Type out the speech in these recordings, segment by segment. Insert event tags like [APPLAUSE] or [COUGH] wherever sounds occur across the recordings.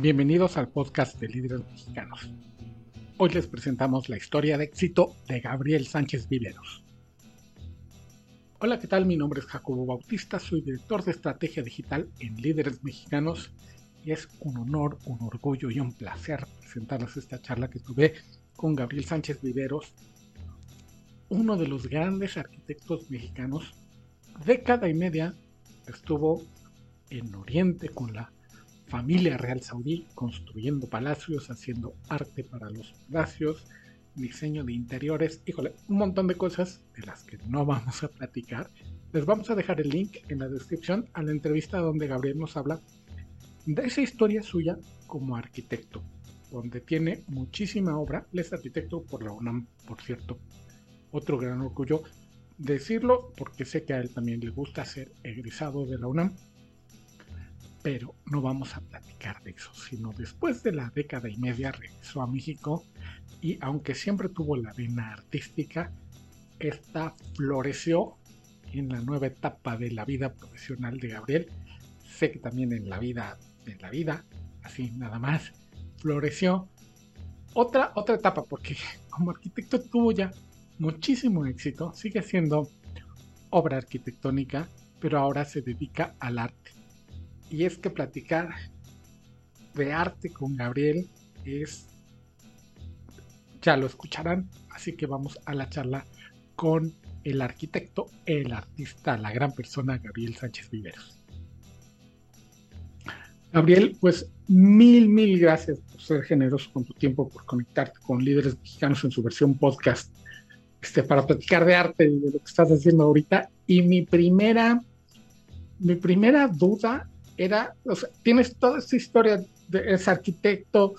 Bienvenidos al podcast de líderes mexicanos. Hoy les presentamos la historia de éxito de Gabriel Sánchez Viveros. Hola, ¿qué tal? Mi nombre es Jacobo Bautista, soy director de estrategia digital en Líderes Mexicanos y es un honor, un orgullo y un placer presentarles esta charla que tuve con Gabriel Sánchez Viveros, uno de los grandes arquitectos mexicanos. Década y media estuvo en Oriente con la familia real saudí construyendo palacios, haciendo arte para los palacios, diseño de interiores, híjole, un montón de cosas de las que no vamos a platicar. Les vamos a dejar el link en la descripción a la entrevista donde Gabriel nos habla de esa historia suya como arquitecto, donde tiene muchísima obra. Él es arquitecto por la UNAM, por cierto. Otro gran orgullo decirlo, porque sé que a él también le gusta ser egresado de la UNAM pero no vamos a platicar de eso, sino después de la década y media regresó a México y aunque siempre tuvo la vena artística, esta floreció en la nueva etapa de la vida profesional de Gabriel. Sé que también en la vida, en la vida, así nada más, floreció otra, otra etapa, porque [LAUGHS] como arquitecto tuvo ya muchísimo éxito, sigue siendo obra arquitectónica, pero ahora se dedica al arte y es que platicar de arte con Gabriel es, ya lo escucharán, así que vamos a la charla con el arquitecto, el artista, la gran persona Gabriel Sánchez Viveros. Gabriel, pues mil, mil gracias por ser generoso con tu tiempo, por conectarte con líderes mexicanos en su versión podcast, este, para platicar de arte y de lo que estás haciendo ahorita. Y mi primera, mi primera duda era, o sea, tienes toda esta historia de ese arquitecto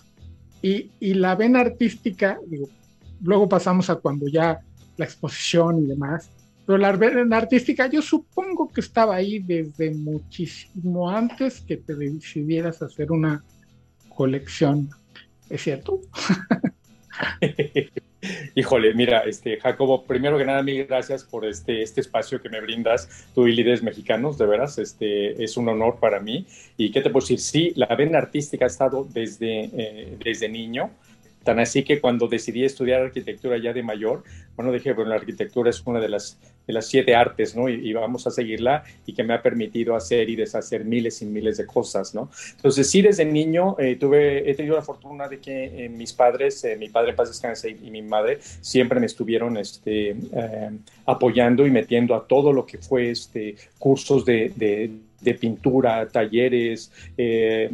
y, y, la vena artística, luego pasamos a cuando ya la exposición y demás, pero la vena artística yo supongo que estaba ahí desde muchísimo antes que te decidieras hacer una colección, ¿es cierto? [LAUGHS] Híjole, mira, este, Jacobo, primero que nada, mil gracias por este, este espacio que me brindas, tú y líderes mexicanos, de veras, este, es un honor para mí. ¿Y qué te puedo decir? Sí, la vena artística ha estado desde, eh, desde niño. Tan así que cuando decidí estudiar arquitectura ya de mayor, bueno, dije, bueno, la arquitectura es una de las, de las siete artes, ¿no? Y, vamos a seguirla y que me ha permitido hacer y deshacer miles y miles de cosas, ¿no? Entonces, sí, desde niño eh, tuve, he tenido la fortuna de que eh, mis padres, eh, mi padre Paz Descanse y, mi madre, siempre me estuvieron este, apoyando y metiendo a todo lo que fue este, cursos de de pintura, talleres, eh,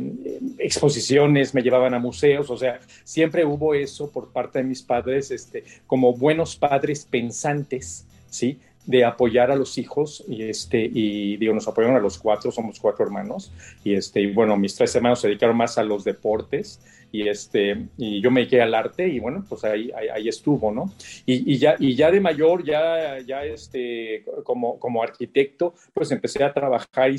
exposiciones, me llevaban a museos, o sea, siempre hubo eso por parte de mis padres, este, como buenos padres pensantes, ¿sí? De apoyar a los hijos y este y digo nos apoyaron a los cuatro somos cuatro hermanos y este y bueno mis tres hermanos se dedicaron más a los deportes y este y yo me dediqué al arte y bueno pues ahí ahí, estuvo no y, y, ya y ya de mayor ya ya este como como arquitecto pues empecé a trabajar y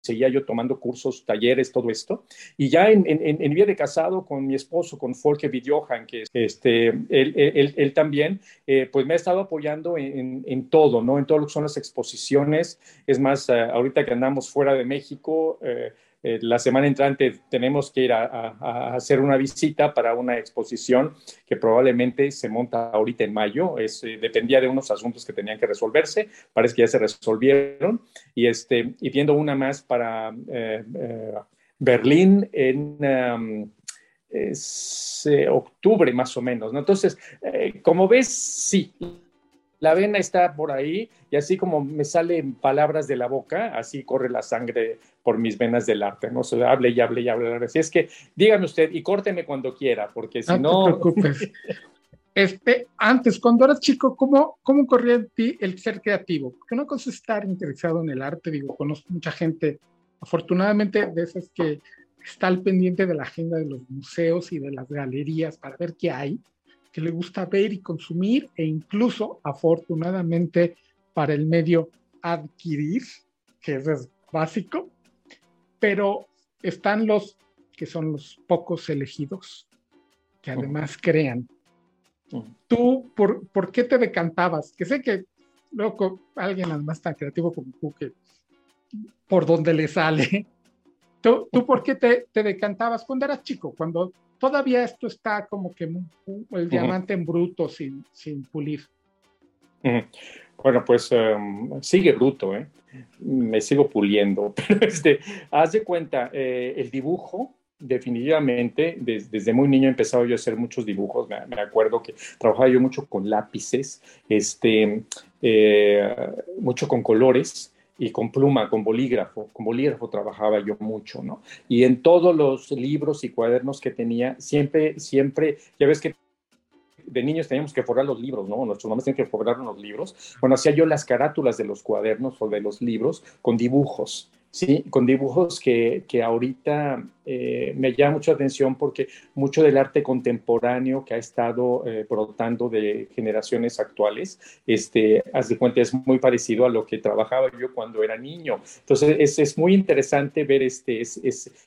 seguía yo tomando cursos, talleres, todo esto. Y ya en, en, en vida de casado con mi esposo, con Folke Vidjohan, que este, él, él, él también, eh, pues me ha estado apoyando en, en, todo, ¿no? En todo lo que son las exposiciones. Es más, eh, ahorita que andamos fuera de México, eh, eh, la semana entrante tenemos que ir a, hacer una visita para una exposición que probablemente se monta ahorita en mayo. Es, eh, dependía de unos asuntos que tenían que resolverse. Parece que ya se resolvieron. Y, este, y viendo una más para eh, Berlín en... Um, octubre más o menos, ¿no? Entonces, como ves, sí, la vena está por ahí y así como me salen palabras de la boca, así corre la sangre por mis venas del arte, ¿no? se hable y hable y hable. Así es que dígame usted y córteme cuando quiera, porque si no... No te preocupes. Este, antes, cuando eras chico, ¿cómo, ¿cómo corría en ti el ser creativo? Porque una cosa es estar interesado en el arte, digo, conozco mucha gente, afortunadamente, de esas que está al pendiente de la agenda de los museos y de las galerías para ver qué hay, que le gusta ver y consumir e incluso, afortunadamente, para el medio adquirir, que es básico, pero están los que son los pocos elegidos, que además crean. ¿Tú por, por, qué te decantabas? Que sé que luego alguien además tan creativo como tú, que por donde le sale, ¿Tú, ¿Tú, por qué te, te, decantabas cuando eras chico? Cuando todavía esto está como que el diamante en bruto, sin, sin pulir. Bueno, pues em, sigue bruto, ¿eh? Me sigo puliendo. [LAUGHS] Pero este, haz de cuenta, eh, el dibujo, definitivamente, desde muy niño he empezado yo a hacer muchos dibujos. Me, me acuerdo que trabajaba yo mucho con lápices, este, eh, mucho con colores y con pluma, con bolígrafo. Con bolígrafo trabajaba yo mucho, ¿no? Y en todos los libros y cuadernos que tenía, siempre, siempre, ya ves que de niños teníamos que forrar los libros, ¿no? Nuestros mamás tenían que forrar los libros. Bueno, hacía yo las carátulas de los cuadernos o de los libros con dibujos. Sí, con dibujos que, que ahorita eh, me llama mucha atención porque mucho del arte contemporáneo que ha estado eh, brotando de generaciones actuales, este, haz de cuenta, es muy parecido a lo que trabajaba yo cuando era niño. Entonces, es, es muy interesante ver este, es,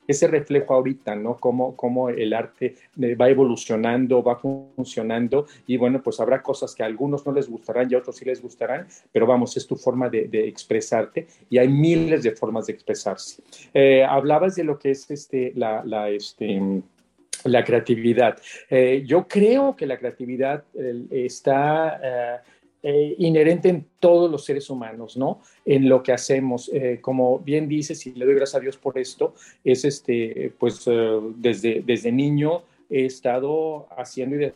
ese reflejo ahorita, ¿no? Cómo, cómo el arte eh, va evolucionando, va funcionando y bueno, pues habrá cosas que a algunos no les gustarán y a otros sí les gustarán, pero vamos, es tu forma de, de expresarte y hay miles de formas de expresarse. Eh, hablabas de lo que es este, la, este, la creatividad. Eh, yo creo que la creatividad está eh, inherente en todos los seres humanos, ¿no? En lo que hacemos. como bien dices, y le doy gracias a Dios por esto, es este, pues desde, desde niño he estado haciendo y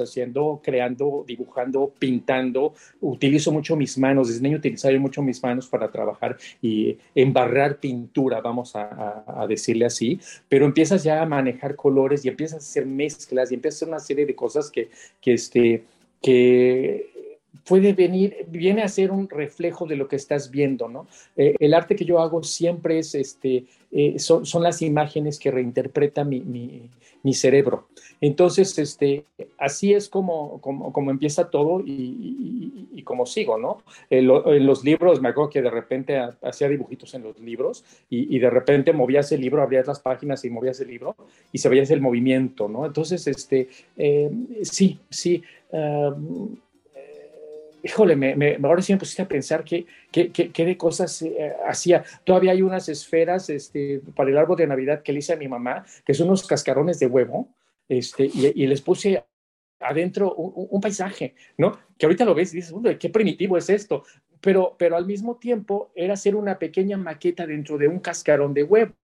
haciendo, creando, dibujando, pintando. Utilizo mucho mis manos, desde niño utilizaba mucho mis manos para trabajar y embarrar pintura, vamos a, decirle así, pero empiezas ya a manejar colores y empiezas a hacer mezclas y empiezas a hacer una serie de cosas que, que, este, que puede venir, viene a ser un reflejo de lo que estás viendo, ¿no? Eh, el arte que yo hago siempre es, este, eh, son, son, las imágenes que reinterpreta mi, mi, mi, cerebro. Entonces, este, así es como, como, como empieza todo y, y, como sigo, ¿no? En, los libros, me acuerdo que de repente hacía dibujitos en los libros y, de repente movías el libro, abrías las páginas y movías el libro y se veía el movimiento, ¿no? Entonces, este, eh, sí, sí. Um, híjole, me, me, ahora sí me pusiste a pensar qué, qué, qué, de cosas eh, hacía. Todavía hay unas esferas este, para el árbol de Navidad que le hice a mi mamá, que son unos cascarones de huevo, este, y, les puse adentro un, paisaje, ¿no? Que ahorita lo ves y dices, qué primitivo es esto, pero, pero al mismo tiempo era hacer una pequeña maqueta dentro de un cascarón de huevo,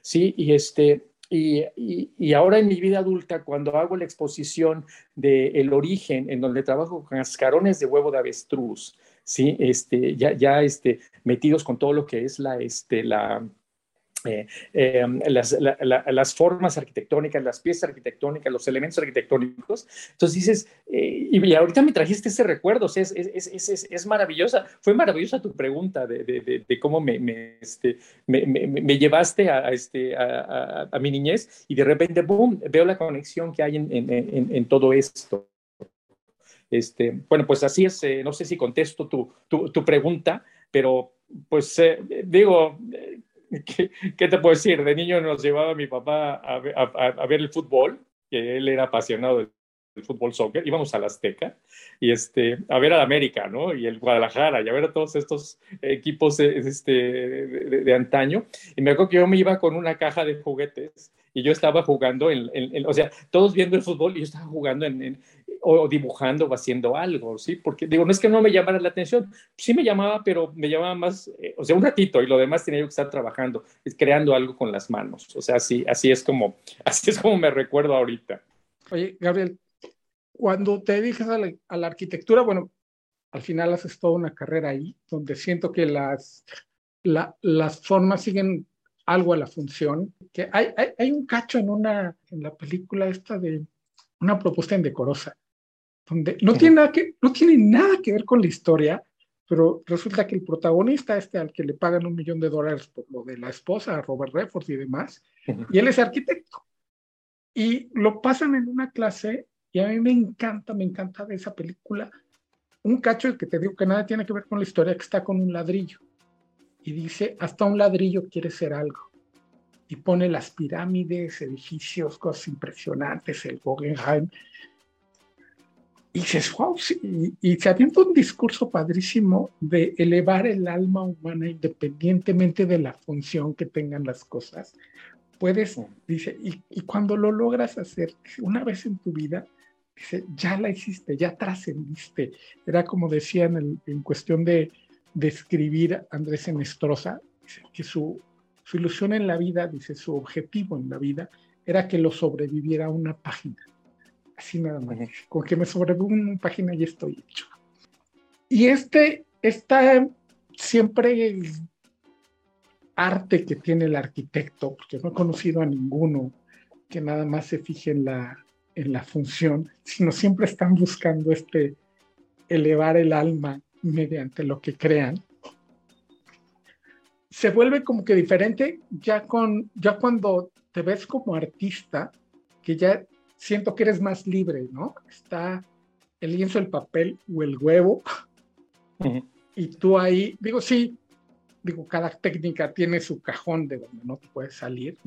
¿sí? Y este, y, ahora en mi vida adulta, cuando hago la exposición de El Origen, en donde trabajo con cascarones de huevo de avestruz, ¿sí? este, ya, ya este, metidos con todo lo que es la, este, la, eh, eh, las, formas arquitectónicas, las piezas arquitectónicas, los elementos arquitectónicos. Entonces dices, eh, y, ahorita me trajiste ese recuerdo, es, es, maravillosa, fue maravillosa tu pregunta de, cómo me, me, este, me, llevaste a, este, a, mi niñez y de repente, boom, veo la conexión que hay en, en, todo esto. Este, bueno, pues así es, no sé si contesto tu, tu, tu pregunta, pero pues digo, [LAUGHS] ¿Qué, te puedo decir? De niño nos llevaba mi papá a, ver el fútbol, que él era apasionado del, fútbol soccer, íbamos a la Azteca y este, a ver al América, ¿no? Y el Guadalajara, y a ver a todos estos equipos este, de, antaño. Y me acuerdo que yo me iba con una caja de juguetes y yo estaba jugando, en, o sea, todos viendo el fútbol y yo estaba jugando en, o dibujando o haciendo algo, ¿sí? Porque digo, no es que no me llamara la atención, sí me llamaba, pero me llamaba más, eh, o sea, un ratito y lo demás tenía yo que estar trabajando, creando algo con las manos, o sea, así, así es como, [LAUGHS] así es como me recuerdo ahorita. Oye, Gabriel, cuando te dedicas a la, arquitectura, bueno, al final haces toda una carrera ahí, donde siento que las, las formas siguen algo a la función, que hay, hay, hay un cacho en una, en la película esta de una propuesta indecorosa, donde no tiene, nada que, no tiene nada que ver con la historia, pero resulta que el protagonista, este al que le pagan un millón de dólares por lo de la esposa, Robert Redford y demás, y él es arquitecto. Y lo pasan en una clase, y a mí me encanta, me encanta de esa película, un cacho que te digo que nada tiene que ver con la historia, que está con un ladrillo. Y dice, hasta un ladrillo quiere ser algo. Y pone las pirámides, edificios, cosas impresionantes, el Guggenheim y dices, wow, y, se avienta un discurso padrísimo de elevar el alma humana independientemente de la función que tengan las cosas. Puedes, dice, y, y cuando lo logras hacer una vez en tu vida, dice, ya la hiciste, ya trascendiste. Era como decía en, en cuestión de, de, escribir Andrés Enestrosa, dice, que su, su ilusión en la vida, dice, su objetivo en la vida era que lo sobreviviera una página Así nada más. Con que me sobrevive una página y estoy hecho. Y este, está siempre arte que tiene el arquitecto, porque no he conocido a ninguno que nada más se fije en la, en la función, sino siempre están buscando este elevar el alma mediante lo que crean. Se vuelve como que diferente ya con ya cuando te ves como artista, que ya siento que eres más libre, ¿no? Está el lienzo, el papel o el huevo. Y tú ahí, digo, sí, digo, cada técnica tiene su cajón de donde no te puedes salir.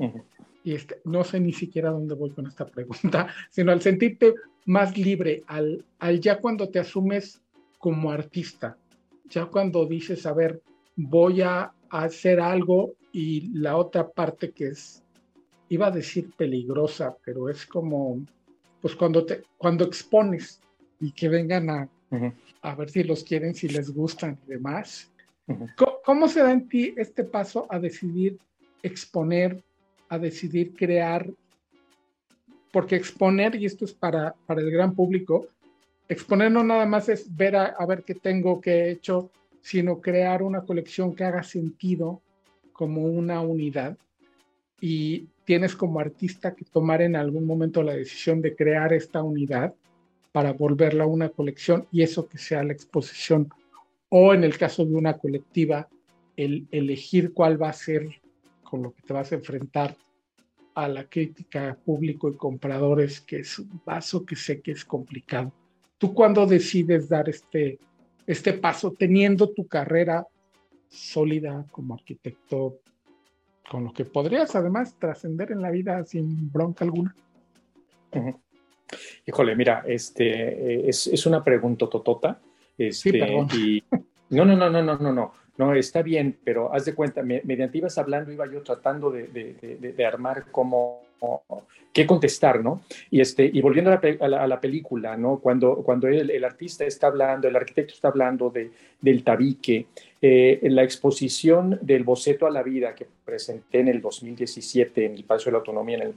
Y este, no sé ni siquiera dónde voy con esta pregunta, [LAUGHS] sino al sentirte más libre, al, al ya cuando te asumes como artista, ya cuando dices, a ver, voy a hacer algo y la otra parte que es iba a decir peligrosa, pero es como, pues cuando, te, cuando expones y que vengan a, a ver si los quieren, si les gustan y demás. ¿Cómo, se da en ti este paso a decidir exponer, a decidir crear? Porque exponer, y esto es para, para el gran público, exponer no nada más es ver a, a ver qué tengo, qué he hecho, sino crear una colección que haga sentido como una unidad. Y tienes como artista que tomar en algún momento la decisión de crear esta unidad para volverla a una colección y eso que sea la exposición. O en el caso de una colectiva, el elegir cuál va a ser con lo que te vas a enfrentar a la crítica público y compradores, que es un paso que sé que es complicado. ¿Tú cuándo decides dar este, este paso teniendo tu carrera sólida como arquitecto con lo que podrías además trascender en la vida sin bronca alguna. Híjole, mira, este es, es una pregunta totota. Este, sí, perdón. Y, no, no, no, no, no, no, no. No, está bien, pero haz de cuenta, mediante ibas hablando, iba yo tratando de, de, de armar como qué contestar, ¿no? Y, este, y volviendo a la, a la, película, ¿no? Cuando, cuando el, el, artista está hablando, el arquitecto está hablando de, del tabique, eh, en la exposición del boceto a la vida que presenté en el 2017 en el Palacio de la Autonomía, en el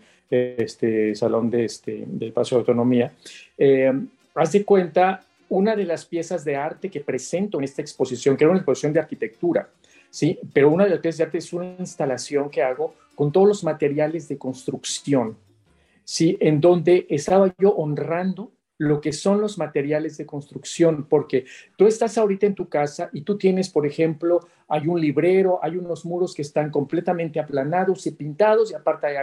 este, Salón de, este, del Palacio de la Autonomía, eh, haz de cuenta una de las piezas de arte que presento en esta exposición, que era una exposición de arquitectura, ¿sí? Pero una de las piezas de arte es una instalación que hago con todos los materiales de construcción, ¿sí? En donde estaba yo honrando lo que son los materiales de construcción, porque tú estás ahorita en tu casa y tú tienes, por ejemplo, hay un librero, hay unos muros que están completamente aplanados y pintados y aparte hay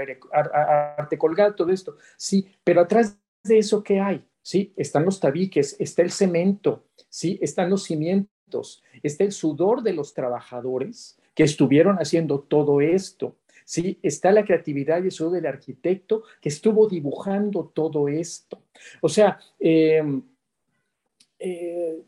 arte colgado, todo esto, sí, pero atrás de eso, ¿qué hay? Sí, están los tabiques, está el cemento, sí, están los cimientos, está el sudor de los trabajadores que estuvieron haciendo todo esto. ¿sí? Está la creatividad y el sudor del arquitecto que estuvo dibujando todo esto. O sea, em, eh,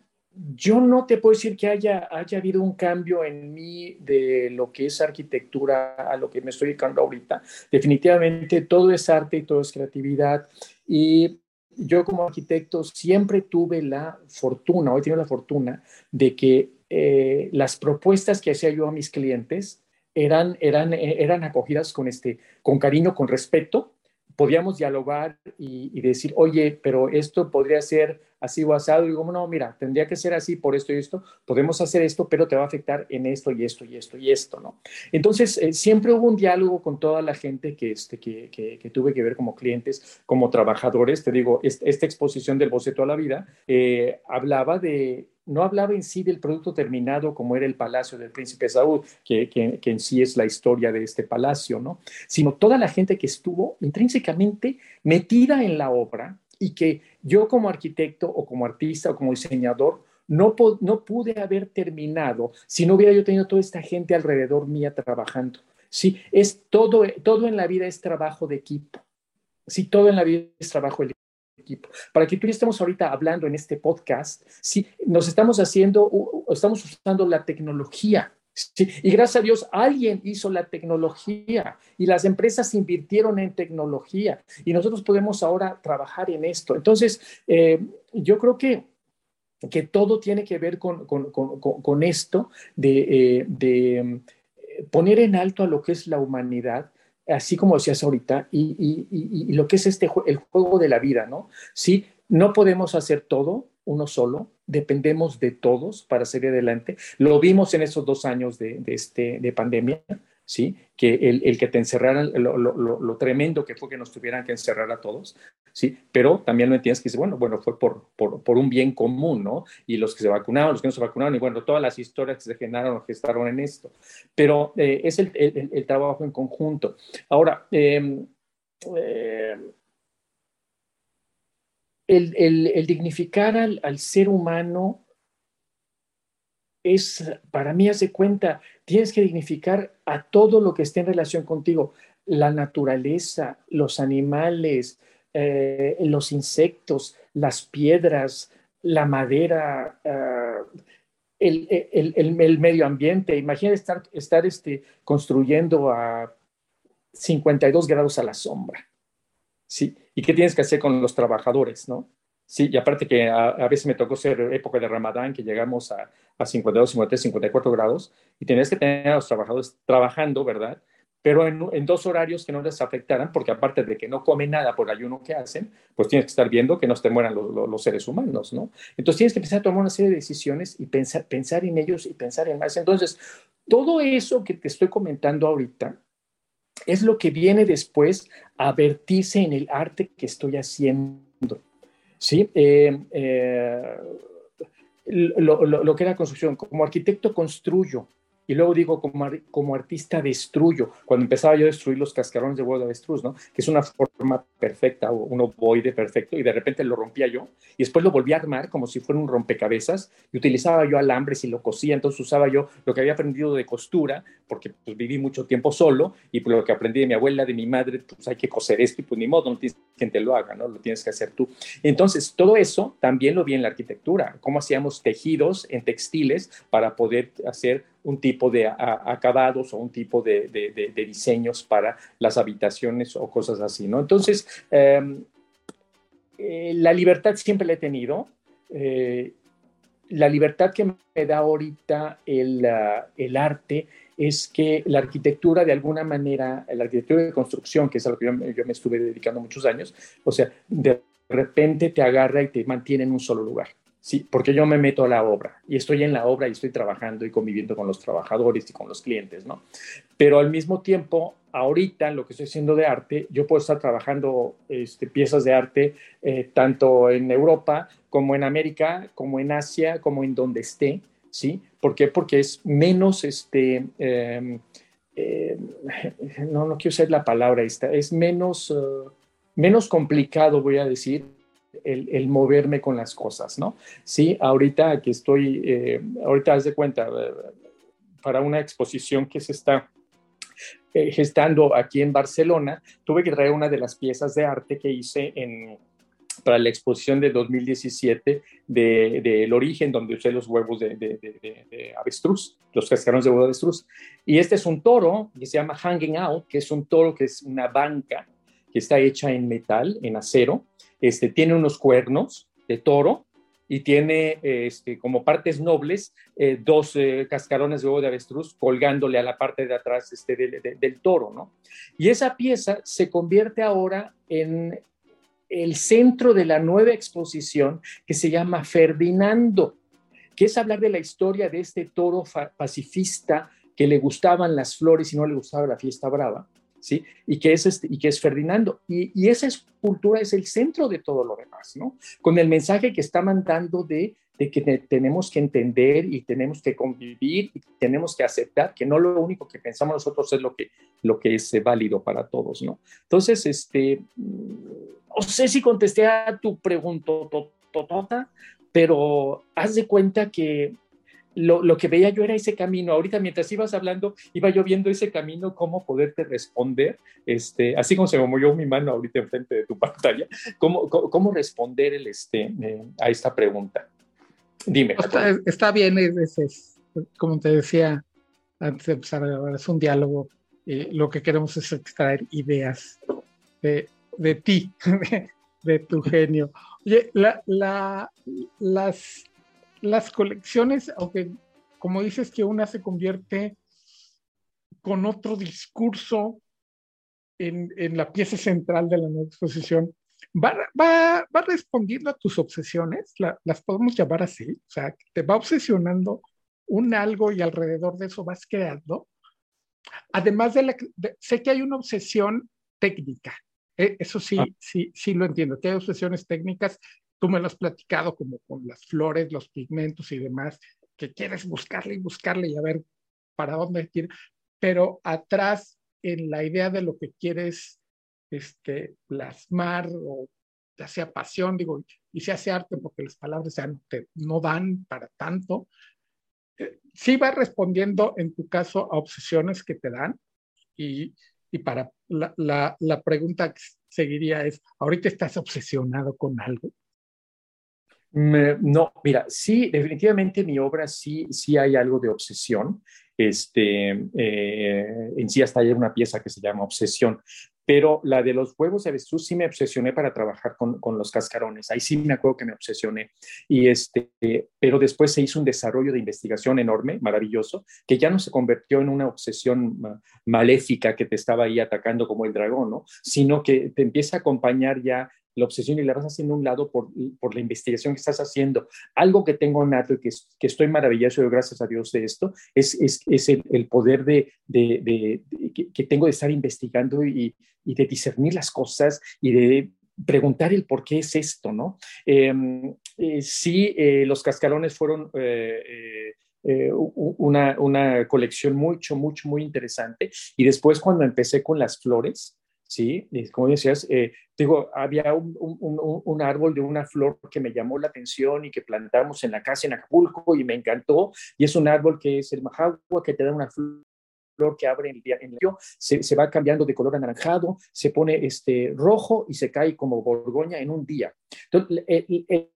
yo no te puedo decir que haya, haya habido un cambio en mí de lo que es arquitectura a lo que me estoy dedicando ahorita. Definitivamente todo es arte y todo es creatividad. Y yo como arquitecto siempre tuve la fortuna, hoy tengo la fortuna, de que eh, las propuestas que hacía yo a mis clientes eran, eran, eran acogidas con, este, con cariño, con respeto. Podíamos dialogar y, decir, oye, pero esto podría ser así o asado. Y digo, no, mira, tendría que ser así por esto y esto. Podemos hacer esto, pero te va a afectar en esto y esto y esto y esto, ¿no? Entonces, eh, siempre hubo un diálogo con toda la gente que, este, que, que, tuve que ver como clientes, como trabajadores. Te digo, esta exposición del boceto a la vida eh, hablaba de no hablaba en sí del producto terminado como era el palacio del príncipe Saúl, que, que, que, en sí es la historia de este palacio, ¿no? Sino toda la gente que estuvo intrínsecamente metida en la obra, y que yo como arquitecto o como artista o como diseñador no, no pude haber terminado si no hubiera yo tenido toda esta gente alrededor mía trabajando. Sí, es todo, todo en la vida es trabajo de equipo. Sí, todo en la vida es trabajo de Para que tú y estemos ahorita hablando en este podcast, sí, nos estamos haciendo, estamos usando la tecnología. y gracias a Dios alguien hizo la tecnología y las empresas invirtieron en tecnología y nosotros podemos ahora trabajar en esto. Entonces, eh, yo creo que que todo tiene que ver con, con, con, esto de, eh, de, eh, poner en alto a lo que es la humanidad, así como decías ahorita, y, y, y, lo que es este, el juego de la vida, ¿no? Sí, no podemos hacer todo uno solo, dependemos de todos para seguir adelante. Lo vimos en esos dos años de, de, este, de pandemia, ¿sí? Que el, que te encerraran, lo, tremendo que fue que nos tuvieran que encerrar a todos, ¿sí? Pero también lo entiendes que dice, bueno, bueno, fue por, por, un bien común, ¿no? Y los que se vacunaron, los que no se vacunaron, y bueno, todas las historias que se generaron o gestaron en esto. Pero eh, es el, trabajo en conjunto. Ahora, em, eh, el, dignificar al, al ser humano es, para mí, hace cuenta, tienes que dignificar a todo lo que esté en relación contigo, la naturaleza, los animales, eh, los insectos, las piedras, la madera, ah, el, medio ambiente. Imagina estar, estar este, construyendo a 52 grados a la sombra. ¿sí? ¿Y qué tienes que hacer con los trabajadores, no? Sí, y aparte que a, veces me tocó ser época de Ramadán, que llegamos a, a 52, 53, 54 grados, y tenías que tener a los trabajadores trabajando, ¿verdad? Pero en, dos horarios que no les afectaran, porque aparte de que no comen nada por ayuno que hacen, pues tienes que estar viendo que no te mueran los, seres humanos, ¿no? Entonces tienes que empezar a tomar una serie de decisiones y pensar, pensar en ellos y pensar en más. Entonces, todo eso que te estoy comentando ahorita, es lo que viene después a vertirse en el arte que estoy haciendo. ¿Sí? Eh, eh, lo, que era construcción, como arquitecto construyo, y luego digo, como, como artista destruyo, cuando empezaba yo a destruir los cascarones de huevo de avestruz, ¿no? Que es una forma perfecta, un ovoide perfecto, y de repente lo rompía yo, y después lo volví a armar como si fuera un rompecabezas, y utilizaba yo alambres y lo cosía, entonces usaba yo lo que había aprendido de costura, porque pues, viví mucho tiempo solo, y pues, lo que aprendí de mi abuela, de mi madre, pues hay que coser esto, y pues ni modo, no tienes quien te lo haga, ¿no? Lo tienes que hacer tú. Entonces, todo eso también lo vi en la arquitectura, cómo hacíamos tejidos en textiles para poder hacer un tipo de acabados o un tipo de, diseños para las habitaciones o cosas así, ¿no? Entonces, em, eh, la libertad siempre la he tenido. Eh, la libertad que me da ahorita el, el, arte es que la arquitectura de alguna manera, la arquitectura de construcción, que es a lo que yo, me estuve dedicando muchos años, o sea, de repente te agarra y te mantiene en un solo lugar. Sí, porque yo me meto a la obra y estoy en la obra y estoy trabajando y conviviendo con los trabajadores y con los clientes, ¿no? Pero al mismo tiempo, ahorita lo que estoy haciendo de arte, yo puedo estar trabajando este, piezas de arte eh, tanto en Europa como en América, como en Asia, como en donde esté, ¿sí? ¿Por qué? Porque es menos, este, em, em, no, no quiero usar la palabra esta, es menos, eh, menos complicado, voy a decir, el, moverme con las cosas, ¿no? Sí, ahorita que estoy, eh, ahorita haz de cuenta, eh, para una exposición que se está eh, gestando aquí en Barcelona, tuve que traer una de las piezas de arte que hice para la exposición de 2017 del de, origen, donde usé los huevos de, de, avestruz, los cascarones de huevo de avestruz. Y este es un toro que se llama Hanging Out, que es un toro que es una banca que está hecha en metal, en acero, este, tiene unos cuernos de toro y tiene este, como partes nobles eh, dos eh, cascarones de huevo de avestruz colgándole a la parte de atrás este, del toro, ¿no? Y esa pieza se convierte ahora en el centro de la nueva exposición que se llama Ferdinando, que es hablar de la historia de este toro pacifista que le gustaban las flores y no le gustaba la fiesta brava ¿sí? Y que es, este, y que es Ferdinando. Y, esa escultura es el centro de todo lo demás, ¿no? Con el mensaje que está mandando de, de que tenemos que entender y tenemos que convivir y tenemos que aceptar que no lo único que pensamos nosotros es lo que, lo que es válido para todos, ¿no? Entonces, este, no sé si contesté a tu pregunta, Totota, pero haz de cuenta que lo, que veía yo era ese camino. Ahorita mientras ibas hablando, iba yo viendo ese camino, cómo poderte responder, este, así como se me movió mi mano ahorita enfrente de tu [LAUGHS] pantalla, cómo, cómo, responder el, este, eh, a esta pregunta. Dime. Está, bien, es, como te decía antes de empezar, es un diálogo. Eh, lo que queremos es extraer ideas de, de ti, [LAUGHS] de, tu genio. Oye, la, la, las las colecciones, aunque como dices que una se convierte con otro discurso en, la pieza central de la nueva exposición, va, va, va respondiendo a tus obsesiones, las podemos llamar así, o sea, te va obsesionando un algo y alrededor de eso vas creando. Además de la, sé que hay una obsesión técnica, eh, eso sí, ah. sí, sí lo entiendo, que hay obsesiones técnicas tú me lo has platicado como con las flores, los pigmentos y demás, que quieres buscarle y buscarle y a ver para dónde ir, pero atrás en la idea de lo que quieres este, plasmar o ya sea pasión, digo, y se hace arte porque las palabras no dan para tanto, eh, sí va respondiendo en tu caso a obsesiones que te dan y, y para la, la, la pregunta que seguiría es, ¿ahorita estás obsesionado con algo? No, mira, sí, definitivamente mi obra sí, sí hay algo de obsesión. Este, eh, en sí hasta hay una pieza que se llama Obsesión, pero la de los huevos de avestruz sí me obsesioné para trabajar con, con, los cascarones. Ahí sí me acuerdo que me obsesioné. Y este, pero después se hizo un desarrollo de investigación enorme, maravilloso, que ya no se convirtió en una obsesión maléfica que te estaba ahí atacando como el dragón, ¿no? Sino que te empieza a acompañar ya la obsesión y la vas haciendo a un lado por, por, la investigación que estás haciendo. Algo que tengo nato y que, que estoy maravilloso, gracias a Dios de esto, es, es, es el, el, poder de, de, de, que, tengo de estar investigando y, y, de discernir las cosas y de preguntar el por qué es esto, ¿no? Em, eh, sí, eh, los cascarones fueron... Eh, una, una, colección mucho, mucho, muy interesante. Y después cuando empecé con las flores, ¿sí? como decías, eh, digo, había un, un, árbol de una flor que me llamó la atención y que plantamos en la casa en Acapulco y me encantó, y es un árbol que es el majagua, que te da una flor que abre en el en el se, se, va cambiando de color anaranjado, se pone este rojo y se cae como borgoña en un día. Entonces, el,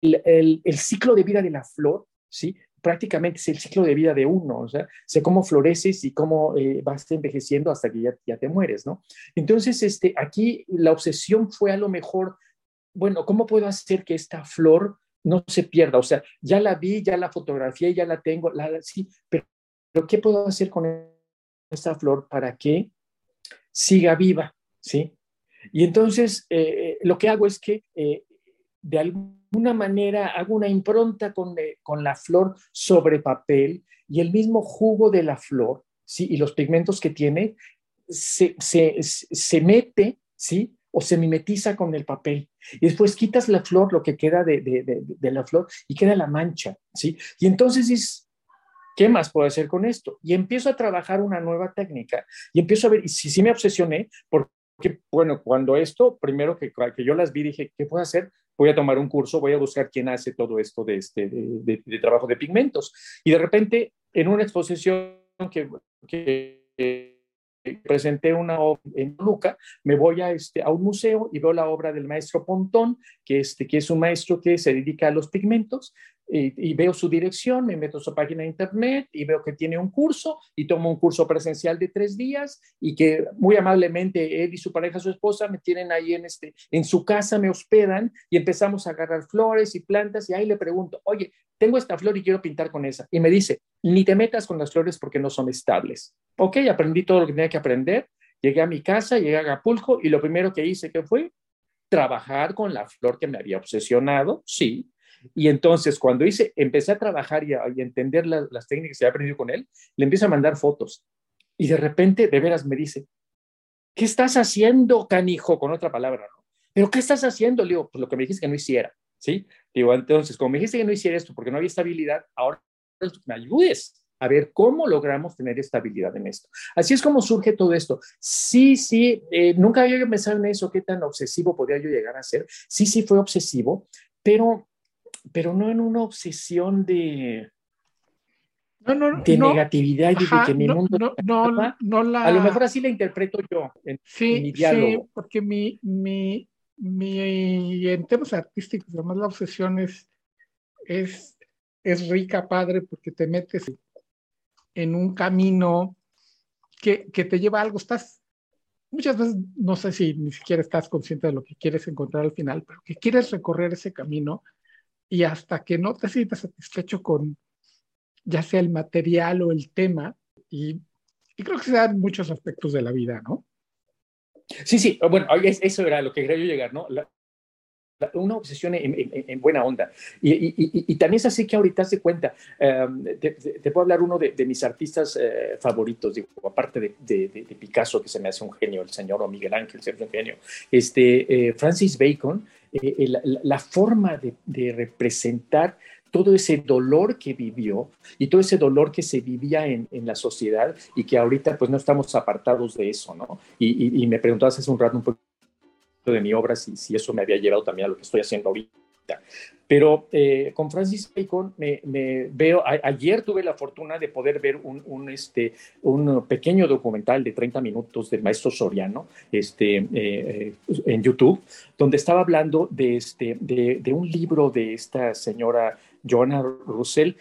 el, el ciclo de vida de la flor, ¿sí? Prácticamente es el ciclo de vida de uno, o sea, sé cómo floreces y cómo eh, vas envejeciendo hasta que ya, ya, te mueres, ¿no? Entonces, este, aquí la obsesión fue a lo mejor, bueno, ¿cómo puedo hacer que esta flor no se pierda? O sea, ya la vi, ya la fotografié, ya la tengo, la, sí, pero, ¿qué puedo hacer con esta flor para que siga viva? ¿Sí? Y entonces, eh, lo que hago es que eh, de alguna manera hago una impronta con, eh, con, la flor sobre papel y el mismo jugo de la flor, ¿sí? Y los pigmentos que tiene se, se, se mete, ¿sí? O se mimetiza con el papel. Y después quitas la flor, lo que queda de, de, de, la flor, y queda la mancha, ¿sí? Y entonces es, ¿qué más puedo hacer con esto? Y empiezo a trabajar una nueva técnica y empiezo a ver, y si sí me obsesioné, porque, bueno, cuando esto, primero que, que yo las vi, dije, ¿qué puedo hacer? Voy a tomar un curso, voy a buscar quién hace todo esto de, este, de, trabajo de pigmentos. Y de repente, en una exposición que, que presenté una obra en Luca, me voy a, este, a un museo y veo la obra del maestro Pontón, que, este, que es un maestro que se dedica a los pigmentos, y, veo su dirección, me meto a su página de internet y veo que tiene un curso y tomo un curso presencial de tres días y que muy amablemente él y su pareja, su esposa, me tienen ahí en, este, en su casa, me hospedan y empezamos a agarrar flores y plantas y ahí le pregunto, oye, tengo esta flor y quiero pintar con esa. Y me dice, ni te metas con las flores porque no son estables. Ok, aprendí todo lo que tenía que aprender, llegué a mi casa, llegué a Acapulco y lo primero que hice que fue trabajar con la flor que me había obsesionado, sí, y entonces, cuando hice, empecé a trabajar y a, entender las técnicas que había aprendido con él, le empiezo a mandar fotos. Y de repente, de veras, me dice, ¿qué estás haciendo, canijo? Con otra palabra, ¿no? ¿Pero qué estás haciendo? Le digo, pues lo que me dijiste que no hiciera, ¿sí? Digo, entonces, como me dijiste que no hiciera esto porque no había estabilidad, ahora me ayudes a ver cómo logramos tener estabilidad en esto. Así es como surge todo esto. Sí, sí, eh, nunca había pensado en eso, qué tan obsesivo podía yo llegar a ser. Sí, sí fue obsesivo, pero pero no en una obsesión de, de negatividad y de que mi mundo no, no, la... a lo mejor así la interpreto yo en, sí, mi diálogo. Sí, porque mi, mi, mi, en temas artísticos, además la obsesión es, es, es rica, padre, porque te metes en un camino que, que te lleva a algo, estás muchas veces no sé si ni siquiera estás consciente de lo que quieres encontrar al final, pero que quieres recorrer ese camino y hasta que no te sientas satisfecho con ya sea el material o el tema, y, creo que se dan muchos aspectos de la vida, ¿no? Sí, sí, bueno, eso era lo que quería yo llegar, ¿no? Una obsesión en, buena onda. Y, también es así que ahorita se cuenta, em, te, puedo hablar uno de, mis artistas eh, favoritos, digo, aparte de, Picasso, que se me hace un genio, el señor, o Miguel Ángel, se un genio, este, eh, Francis Bacon, eh, la, la, forma de, representar todo ese dolor que vivió y todo ese dolor que se vivía en, la sociedad y que ahorita pues no estamos apartados de eso, ¿no? Y, y me preguntabas hace un rato un poco de mi obra, si, si eso me había llevado también a lo que estoy haciendo ahorita. Pero eh, con Francis Bacon me, veo, ayer tuve la fortuna de poder ver un, un, este, un pequeño documental de 30 minutos del maestro Soriano este, eh, eh, en YouTube, donde estaba hablando de, este, de, de un libro de esta señora Joanna Russell,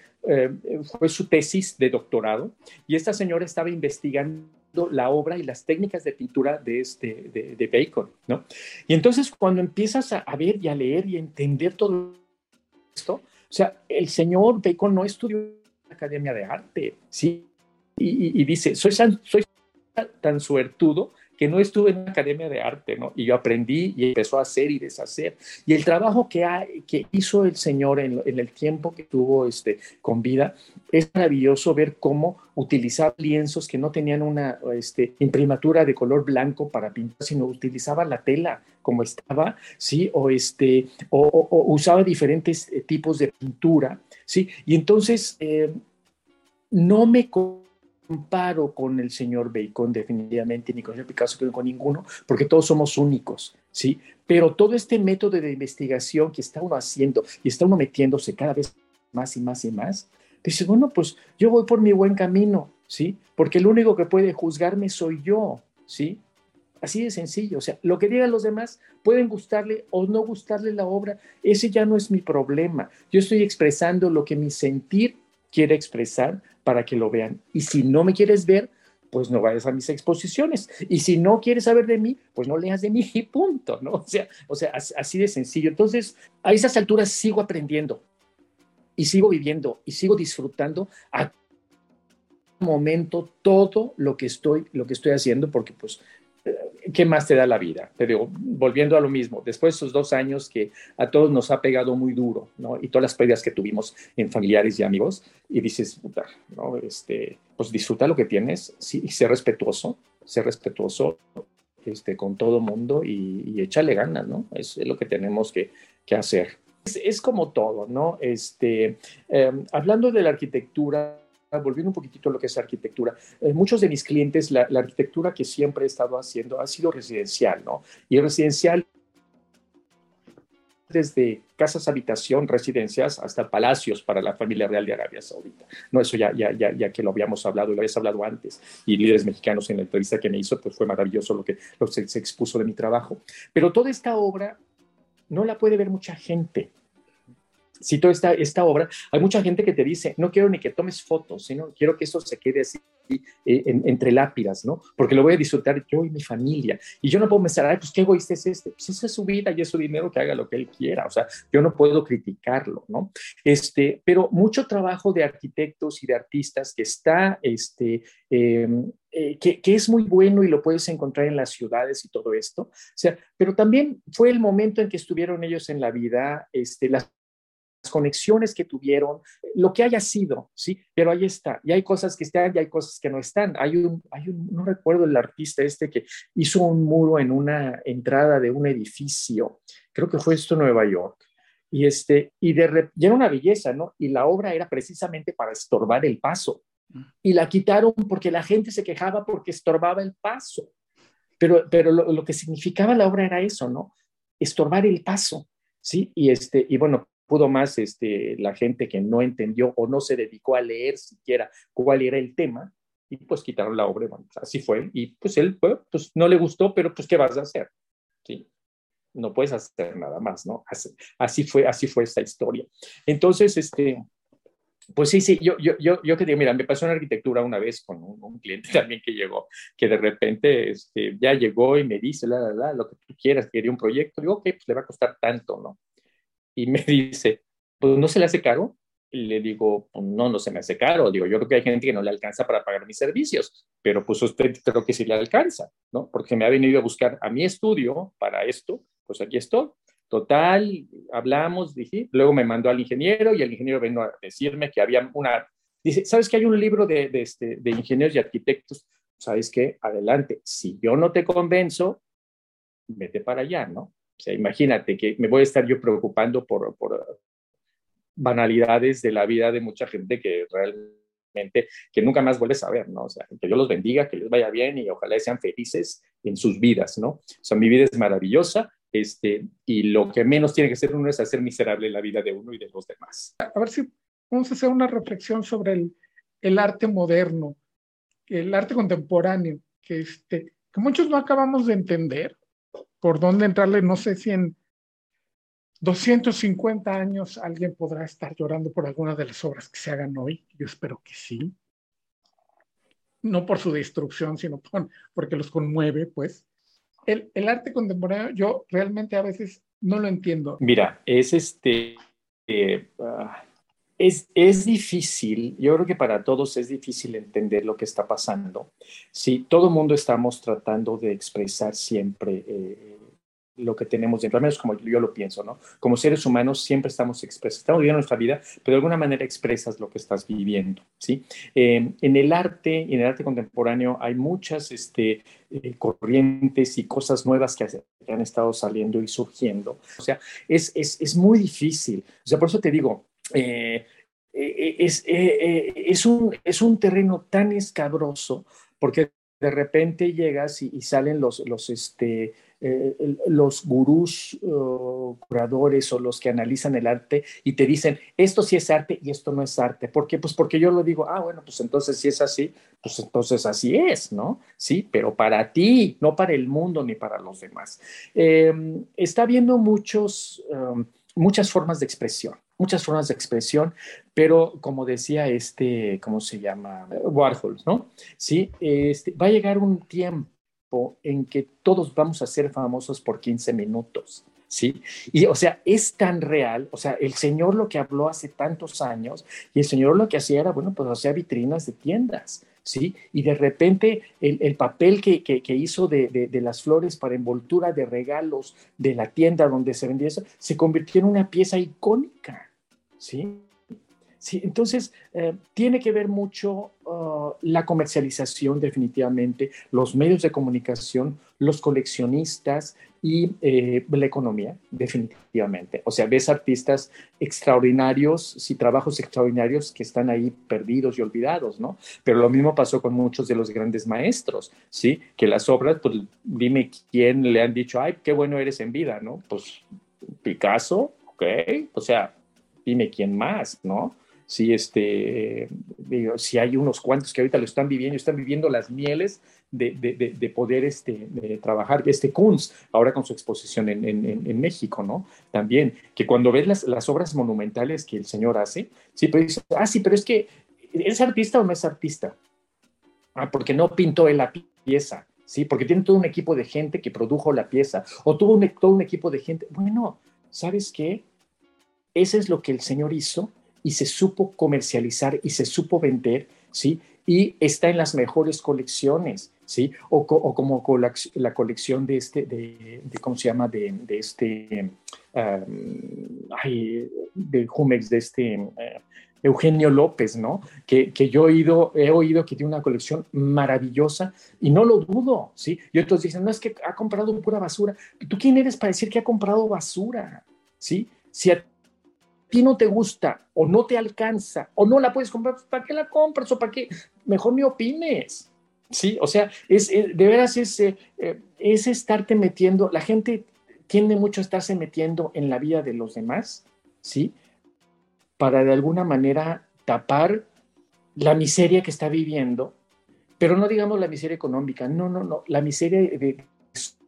fue su tesis de doctorado, y esta señora estaba investigando la obra y las técnicas de pintura de, este, de, Bacon, ¿no? Y entonces cuando empiezas a, ver y a leer y a entender todo esto, o sea, el señor Bacon no estudió en la Academia de Arte, ¿sí? Y, dice, soy, soy tan suertudo que no estuve en una academia de arte, ¿no? Y yo aprendí y empezó a hacer y deshacer. Y el trabajo que, hizo el Señor en, el tiempo que tuvo este, con vida, es maravilloso ver cómo utilizaba lienzos que no tenían una este, imprimatura de color blanco para pintar, sino utilizaba la tela como estaba, ¿sí? O, este, o, usaba diferentes eh, tipos de pintura, ¿sí? Y entonces, eh, no me comparo con el señor Bacon definitivamente, ni con el Picasso, ni con ninguno, porque todos somos únicos, ¿sí? Pero todo este método de investigación que está uno haciendo y está uno metiéndose cada vez más y más y más, dice, bueno, pues yo voy por mi buen camino, ¿sí? Porque el único que puede juzgarme soy yo, ¿sí? Así de sencillo, o sea, lo que digan los demás pueden gustarle o no gustarle la obra, ese ya no es mi problema. Yo estoy expresando lo que mi sentir quiere expresar para que lo vean. Y si no me quieres ver, pues no vayas a mis exposiciones. Y si no quieres saber de mí, pues no leas de mí y punto, ¿no? O sea, o sea, así de sencillo. Entonces, a esas alturas sigo aprendiendo y sigo viviendo y sigo disfrutando a momento todo lo que estoy lo que estoy haciendo porque pues ¿qué más te da la vida? Te digo, volviendo a lo mismo, después de esos dos años que a todos nos ha pegado muy duro, ¿no? Y todas las pérdidas que tuvimos en familiares y amigos, y dices, puta, ¿no? Este, pues disfruta lo que tienes, sí, y sé respetuoso, sé respetuoso este, con todo mundo y, y échale ganas, ¿no? Es, lo que tenemos que, que hacer. Es, es, como todo, ¿no? Este, em, hablando de la arquitectura, volviendo un poquitito a lo que es arquitectura, eh, muchos de mis clientes, la, arquitectura que siempre he estado haciendo ha sido residencial, ¿no? Y residencial desde casas habitación, residencias, hasta palacios para la familia real de Arabia Saudita. No, eso ya, ya, ya, ya que lo habíamos hablado y lo habías hablado antes, y líderes mexicanos en la entrevista que me hizo, pues fue maravilloso lo que, lo se expuso de mi trabajo. Pero toda esta obra no la puede ver mucha gente cito esta, esta obra, hay mucha gente que te dice, no quiero ni que tomes fotos, sino quiero que eso se quede así eh, entre lápidas, ¿no? Porque lo voy a disfrutar yo y mi familia. Y yo no puedo pensar, ay, pues qué egoísta es este. Pues esa es su vida y es su dinero, que haga lo que él quiera. O sea, yo no puedo criticarlo, ¿no? Este, pero mucho trabajo de arquitectos y de artistas que está, este, em, eh, que, que, es muy bueno y lo puedes encontrar en las ciudades y todo esto. O sea, pero también fue el momento en que estuvieron ellos en la vida, este, las conexiones que tuvieron, lo que haya sido, ¿sí? Pero ahí está. Y hay cosas que están y hay cosas que no están. Hay un, hay un, no recuerdo el artista este que hizo un muro en una entrada de un edificio, creo que fue esto en Nueva York. Y, este, y, de, y era una belleza, ¿no? Y la obra era precisamente para estorbar el paso. Y la quitaron porque la gente se quejaba porque estorbaba el paso. Pero, pero lo, lo que significaba la obra era eso, ¿no? Estorbar el paso, ¿sí? Y, este, y bueno, pudo más este, la gente que no entendió o no se dedicó a leer siquiera cuál era el tema, y pues quitaron la obra, bueno, pues así fue, y pues él, pues no le gustó, pero pues ¿qué vas a hacer? ¿Sí? No puedes hacer nada más, ¿no? Así, fue, así fue esta historia. Entonces, este, pues sí, sí, yo, yo, yo, yo que digo, mira, me pasó en arquitectura una vez con un, cliente [LAUGHS] también que llegó, que de repente este, ya llegó y me dice, la, la, la, lo que tú quieras, quería un proyecto. Digo, ok, pues le va a costar tanto, ¿no? Y me [LAUGHS] dice, pues no se le hace caro. Le digo, pues no, no se me hace caro. Digo, yo creo que hay gente que no le alcanza para pagar mis servicios, pero pues usted creo que sí le alcanza, ¿no? Porque me ha venido a buscar a mi estudio para esto, pues aquí estoy. Total, hablamos, dije, luego me mandó al ingeniero y el ingeniero vino a decirme que había una, dice, ¿sabes que hay un libro de, de, este, de ingenieros y arquitectos? ¿Sabes qué? Adelante, si yo no te convenzo, vete para allá, ¿no? O sea, imagínate que me voy a estar yo preocupando por, por banalidades de la vida de mucha gente que realmente, que nunca más vuelves a ver, ¿no? O sea, que Dios los bendiga, que les vaya bien y ojalá sean felices en sus vidas, ¿no? O sea, mi vida es maravillosa, este, y lo que menos tiene que ser uno es hacer miserable la vida de uno y de los demás. A ver si vamos a hacer una reflexión sobre el, el arte moderno, el arte contemporáneo, que, este, que muchos no acabamos de entender por dónde entrarle. No sé si en 250 años alguien podrá estar llorando por alguna de las obras que se hagan hoy. Yo espero que sí. No por su destrucción, sino por, porque los conmueve, pues el, arte contemporáneo yo realmente a veces no lo entiendo. Mira, es este... Eh, ah, es, es, difícil, yo creo que para todos es difícil entender lo que está pasando. Si todo el mundo estamos tratando de expresar siempre eh, lo que tenemos dentro, al menos como yo lo pienso, ¿no? Como seres humanos siempre estamos expresando, estamos viviendo nuestra vida, pero de alguna manera expresas lo que estás viviendo, ¿sí? Eh, en el arte, en el arte contemporáneo hay muchas este, eh, corrientes y cosas nuevas que, han estado saliendo y surgiendo. O sea, es, es, es muy difícil. O sea, por eso te digo, eh, es, es, un, es un terreno tan escabroso porque de repente llegas y, salen los, los, este, eh, los gurús curadores o los que analizan el arte y te dicen, esto sí es arte y esto no es arte. ¿Por qué? Pues porque yo lo digo, ah, bueno, pues entonces si es así, pues entonces así es, ¿no? Sí, pero para ti, no para el mundo ni para los demás. Em, está habiendo muchos, em, muchas formas de expresión muchas formas de expresión, pero como decía este, ¿cómo se llama? Warhol, ¿no? Sí, este, va a llegar un tiempo en que todos vamos a ser famosos por 15 minutos. ¿Sí? Y o sea, es tan real, o sea, el Señor lo que habló hace tantos años y el Señor lo que hacía era, bueno, pues hacía vitrinas de tiendas, ¿sí? Y de repente el, papel que, que, hizo de, de, de, las flores para envoltura de regalos de la tienda donde se vendía eso, se convirtió en una pieza icónica, ¿sí? Sí, entonces eh, tiene que ver mucho uh, la comercialización definitivamente, los medios de comunicación, los coleccionistas y eh, la economía definitivamente. O sea, ves artistas extraordinarios, sí, trabajos extraordinarios que están ahí perdidos y olvidados, ¿no? Pero lo mismo pasó con muchos de los grandes maestros, ¿sí? Que las obras, pues dime quién le han dicho, ay, qué bueno eres en vida, ¿no? Pues Picasso, ok, o sea, dime quién más, ¿no? si, este, si hay unos cuantos que ahorita lo están viviendo, están viviendo las mieles de, de, de poder este, trabajar, este Kunz, ahora con su exposición en, en, en, México, ¿no? También, que cuando ves las, las, obras monumentales que el señor hace, sí, pero dice, ah, sí, pero es que, ¿es artista o no es artista? Ah, porque no pintó él la pieza, ¿sí? Porque tiene todo un equipo de gente que produjo la pieza, o tuvo un, todo un equipo de gente. Bueno, ¿sabes qué? Ese es lo que el señor hizo y se supo comercializar y se supo vender, ¿sí? Y está en las mejores colecciones, ¿sí? O, como la colección de este, de, ¿cómo se llama? De, este, de Jumex, de este... Eh, Eugenio López, ¿no? Que, que, yo he oído, he oído que tiene una colección maravillosa y no lo dudo, ¿sí? Y otros dicen, no, es que ha comprado pura basura. ¿Tú quién eres para decir que ha comprado basura? ¿Sí? Si ti no te gusta o no te alcanza o no la puedes comprar, pues, ¿para qué la compras o para qué? Mejor ni opines. Sí, o sea, es, de veras es, eh, eh, es estarte metiendo, la gente tiende mucho a estarse metiendo en la vida de los demás, ¿sí? Para de alguna manera tapar la miseria que está viviendo, pero no digamos la miseria económica, no, no, no, la miseria de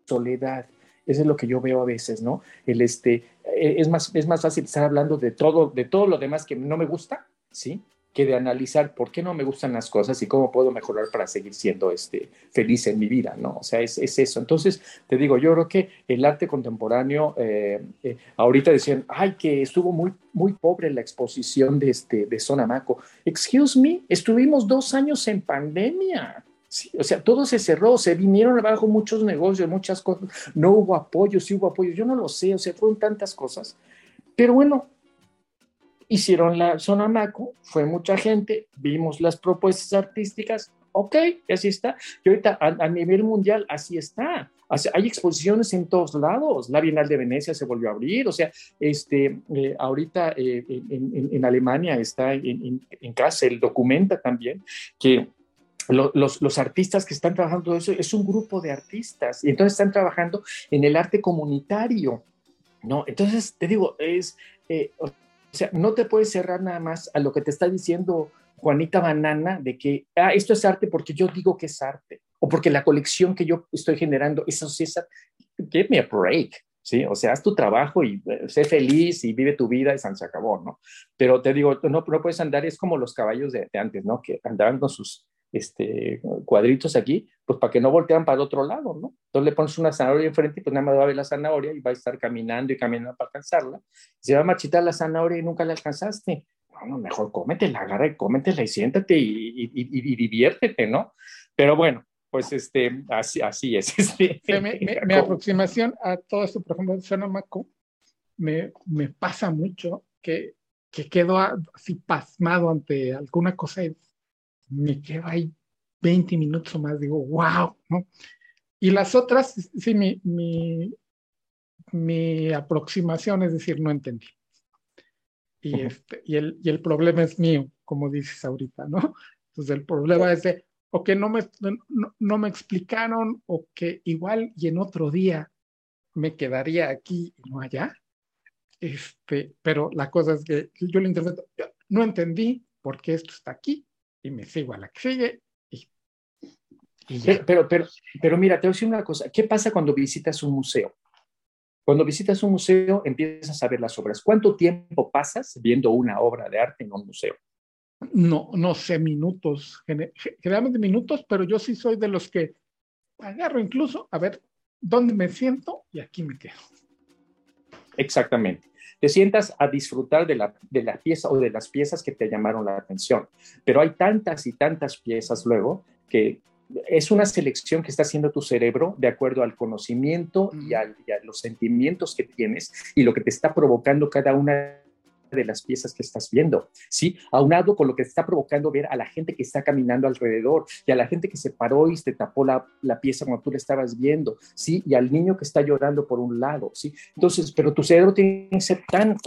soledad. Eso es lo que yo veo a veces, ¿no? El este, e, es, más, es más fácil estar hablando de todo, de todo lo demás que no me gusta, ¿sí? que de analizar por qué no me gustan las cosas y cómo puedo mejorar para seguir siendo este, feliz en mi vida, ¿no? O sea, es, eso. Entonces, te digo, yo creo que el arte contemporáneo, eh, eh, ahorita decían, ay, que estuvo muy, muy pobre la exposición de, este, de Sonamaco. Excuse me, estuvimos dos años en pandemia. O sea, todo se cerró, se vinieron abajo muchos negocios, muchas cosas, no hubo apoyo, sí hubo apoyo, yo no lo sé, o sea, fueron tantas cosas. Pero bueno, hicieron la zona Maco, fue mucha gente, vimos las propuestas artísticas, ok, así está. Y ahorita a, nivel mundial así está. Hay exposiciones en todos lados. La Bienal de Venecia se volvió a abrir. O sea, este, eh, ahorita eh, en, Alemania está en, en el documenta también que los, los, artistas que están trabajando eso es un grupo de artistas y entonces están trabajando en el arte comunitario. ¿no? Entonces, te digo, es, eh, o sea, no te puedes cerrar nada más a lo que te está diciendo Juanita Banana de que, ah, esto es arte porque yo digo que es arte, o porque la colección que yo estoy generando, eso sí es arte. Give me a break, ¿sí? O sea, haz tu trabajo y eh, sé feliz y vive tu vida y se acabó, ¿no? Pero te digo, no, no puedes andar, es como los caballos de, de antes, ¿no? Que andaban con sus este, cuadritos aquí, pues para que no voltean para el otro lado, ¿no? Entonces le pones una zanahoria enfrente y pues nada más va a ver la zanahoria y va a estar caminando y caminando para alcanzarla. Se va a marchitar la zanahoria y nunca la alcanzaste. No, mejor cómetela, agarra y cómetela y siéntate y, y, diviértete, ¿no? Pero bueno, pues este, así, así es. [LAUGHS] Este, mi, aproximación a todo esto, por ejemplo, de me, me pasa mucho que, que quedo así pasmado ante alguna cosa y me quedo ahí 20 minutos o más, digo, wow, ¿no? Y las otras, sí, mi, mi, mi aproximación es decir, no entendí. Y, este, y, el, y el problema es mío, como dices ahorita, ¿no? Entonces el problema es de, o que no me, no, no, me explicaron, o que igual y en otro día me quedaría aquí y no allá. Este, pero la cosa es que yo lo interpreto, no entendí por qué esto está aquí, y me sigo a la que sigue. Y, pero, pero, pero, mira, te voy a decir una cosa. ¿Qué pasa cuando visitas un museo? Cuando visitas un museo empiezas a ver las obras. ¿Cuánto tiempo pasas viendo una obra de arte en un museo? No, no sé, minutos, generalmente minutos, pero yo sí soy de los que agarro incluso a ver dónde me siento y aquí me quedo. Exactamente te sientas a disfrutar de la, de la pieza o de las piezas que te llamaron la atención. Pero hay tantas y tantas piezas luego que es una selección que está haciendo tu cerebro de acuerdo al conocimiento y, a los sentimientos que tienes y lo que te está provocando cada una de las piezas que estás viendo, ¿sí? Aunado con lo que te está provocando ver a la gente que está caminando alrededor y a la gente que se paró y te tapó la, la pieza cuando tú la estabas viendo, ¿sí? Y al niño que está llorando por un lado, ¿sí? Entonces, pero tu cerebro tiene que ser tan,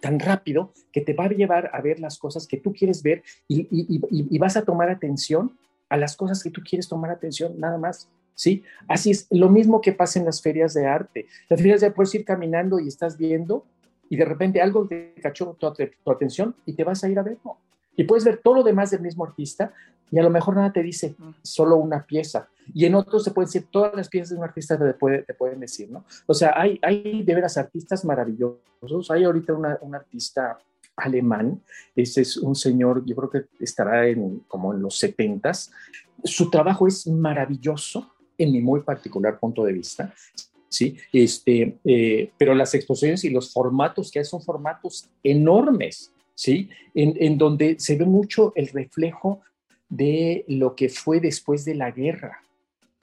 tan rápido que te va a llevar a ver las cosas que tú quieres ver y, y, y, vas a tomar atención a las cosas que tú quieres tomar atención, nada más. ¿Sí? Así es, lo mismo que pasa en las ferias de arte. Las ferias de arte puedes ir caminando y estás viendo y de repente algo te cachó tu, atención y te vas a ir a verlo. Y puedes ver todo lo demás del mismo artista y a lo mejor nada te dice, solo una pieza. Y en otros se pueden decir, todas las piezas de un artista te, te pueden decir, ¿no? O sea, hay, hay de veras artistas maravillosos. Hay ahorita un artista alemán, ese es un señor, yo creo que estará en, como en los setentas. Su trabajo es maravilloso en mi muy particular punto de vista. ¿Sí? Este, eh, pero las exposiciones y los formatos que hay son formatos enormes, ¿sí? En, en, donde se ve mucho el reflejo de lo que fue después de la guerra,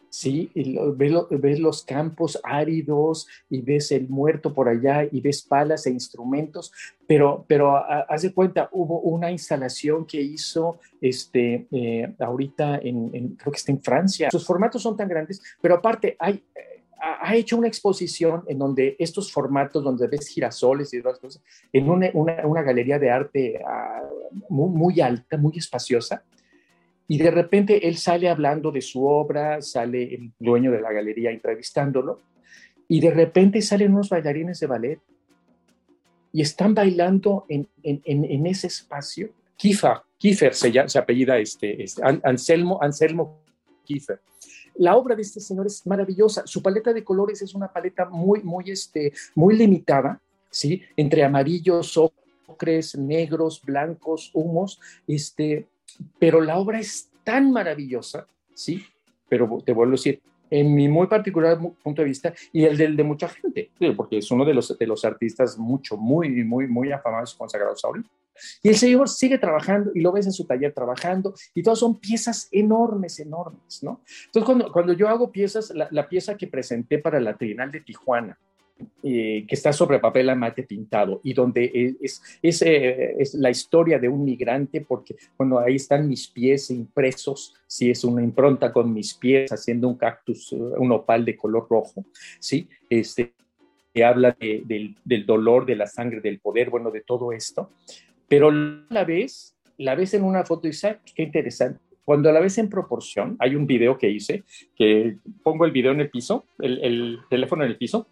¿sí? Y ves, los campos áridos y ves el muerto por allá y ves palas e instrumentos, pero, pero haz de cuenta, hubo una instalación que hizo este, eh, ahorita en, creo que está en Francia. Sus formatos son tan grandes, pero aparte hay ha hecho una exposición en donde estos formatos, donde ves girasoles y otras cosas, en una, una, galería de arte ah, muy, muy, alta, muy espaciosa, y de repente él sale hablando de su obra, sale el dueño de la galería entrevistándolo, y de repente salen unos bailarines de ballet, y están bailando en, ese espacio. Kiefer, Kiefer se, llama, se apellida este, este Anselmo, Anselmo Kiefer. La obra de este señor es maravillosa. Su paleta de colores es una paleta muy, muy, este, muy limitada, ¿sí? Entre amarillos, ocres, negros, blancos, humos, este, pero la obra es tan maravillosa, ¿sí? Pero te vuelvo a decir, en mi muy particular punto de vista y el del de mucha gente, porque es uno de los, de los artistas mucho, muy, muy, muy afamados y consagrados ahorita. Y el señor sigue trabajando y lo ves en su taller trabajando y todas son piezas enormes, enormes, ¿no? Entonces, cuando, cuando yo hago piezas, la, la pieza que presenté para la Trienal de Tijuana, eh, que está sobre papel mate pintado y donde es, es, eh, es, la historia de un migrante, porque bueno, ahí están mis pies impresos, si es una impronta con mis pies haciendo un cactus, un opal de color rojo, ¿sí? Este, que habla del, del, dolor, de la sangre, del poder, bueno, de todo esto, pero la ves, la ves en una foto y sabes qué interesante. Cuando la ves en proporción, hay un video que hice, que pongo el video en el piso, el, el teléfono en el piso,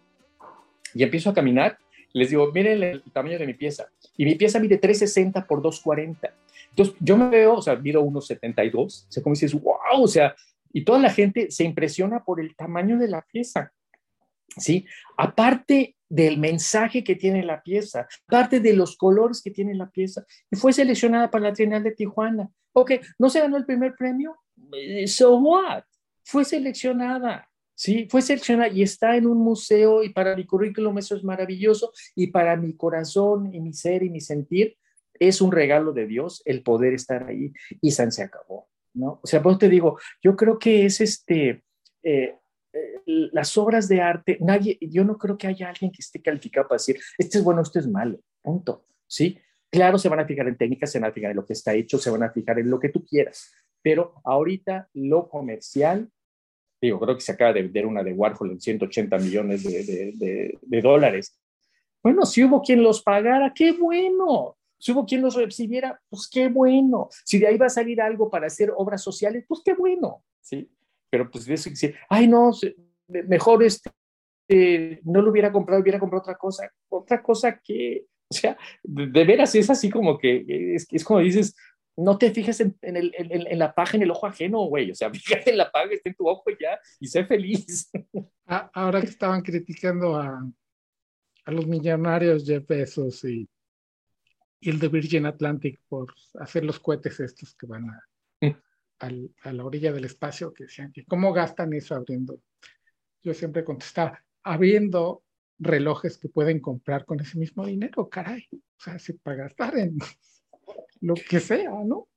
y empiezo a caminar, les digo, miren el tamaño de mi pieza. Y mi pieza mide 360 por 240. Entonces, yo me veo, o sea, mido 1,72. O sea, como dices, wow, o sea, y toda la gente se impresiona por el tamaño de la pieza. ¿Sí? Aparte del mensaje que tiene la pieza, aparte de los colores que tiene la pieza, y fue seleccionada para la Trienal de Tijuana. Ok, ¿no se ganó el primer premio? Eh, so what? Fue seleccionada. Sí, fue seleccionada y está en un museo y para mi currículum eso es maravilloso y para mi corazón y mi ser y mi sentir es un regalo de Dios el poder estar ahí y San se acabó, ¿no? O sea, pues te digo, yo creo que es este, eh, las obras de arte, nadie, yo no creo que haya alguien que esté calificado para decir, este es bueno, este es malo, punto, ¿sí? Claro, se van a fijar en técnicas, se van a fijar en lo que está hecho, se van a fijar en lo que tú quieras, pero ahorita lo comercial Digo, creo que se acaba de vender una de Warhol en 180 millones de, dólares. Bueno, si hubo quien los pagara, qué bueno. Si hubo quien los recibiera, pues qué bueno. Si de ahí va a salir algo para hacer obras sociales, pues qué bueno. ¿sí? Pero pues eso decir, ay, no, mejor este, no lo hubiera comprado, hubiera comprado otra cosa. Otra cosa que, o sea, de, veras es así como que, es, es como dices, no te fijes en, la paja, en el ojo ajeno, güey. O sea, [LAUGHS] fíjate en la paja, está en tu ojo ya y sé feliz. Ah, ahora que estaban criticando a, los millonarios Jeff Bezos y, el de Virgin Atlantic por hacer los cohetes estos que van a, a la orilla del espacio, que decían que cómo gastan eso abriendo. Yo siempre contestaba, abriendo relojes que pueden comprar con ese mismo dinero, caray. O sea, si para gastar en [LAUGHS] lo que sea, ¿no?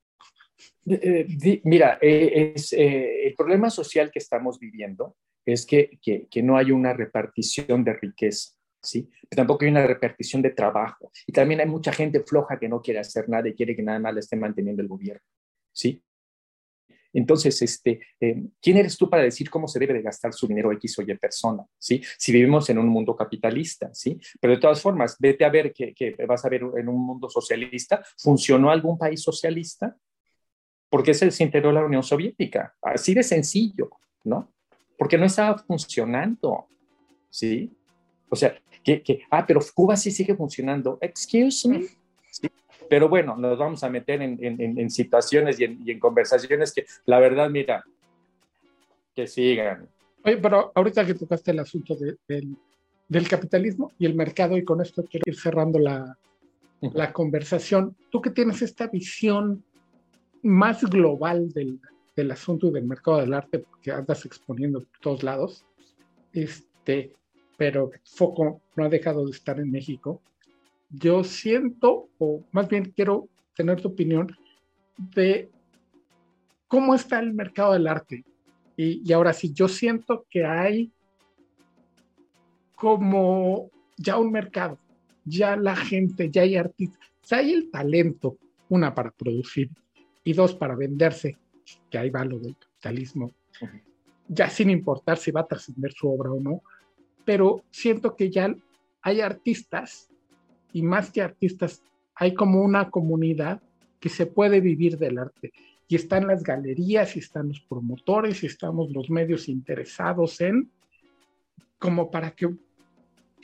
Eh, eh, mira, eh, es, el problema social que estamos viviendo es que, que, no hay una repartición de riqueza, ¿sí? Tampoco hay una repartición de trabajo. Y también hay mucha gente floja que no quiere hacer nada y quiere que nada más le esté manteniendo el gobierno, ¿sí? Entonces, este, eh, ¿quién eres tú para decir cómo se debe de gastar su dinero X o Y persona? ¿sí? Si vivimos en un mundo capitalista, ¿sí? Pero de todas formas, vete a ver que, vas a ver en un mundo socialista, ¿funcionó algún país socialista? Porque se desintegró la Unión Soviética? Así de sencillo, ¿no? Porque no estaba funcionando, ¿sí? O sea, que, que ah, pero Cuba sí sigue funcionando. Excuse me. Pero bueno, nos vamos a meter en, situaciones y, en, conversaciones que la verdad, mira, que sigan. Oye, pero ahorita que tocaste el asunto del, capitalismo y el mercado, y con esto quiero ir cerrando la, la conversación, tú que tienes esta visión más global del, del asunto y del mercado del arte, porque andas exponiendo por todos lados, este, pero foco no ha dejado de estar en México yo siento, o más bien quiero tener tu opinión, de cómo está el mercado del arte. Y, ahora sí, yo siento que hay como ya un mercado, ya la gente, ya hay artistas, hay el talento, una para producir y dos para venderse, que ahí va lo del capitalismo, ya sin importar si va a trascender su obra o no, pero siento que ya hay artistas y más que artistas, hay como una comunidad que se puede vivir del arte. Y están las galerías, y están los promotores, y estamos los medios interesados en, como para que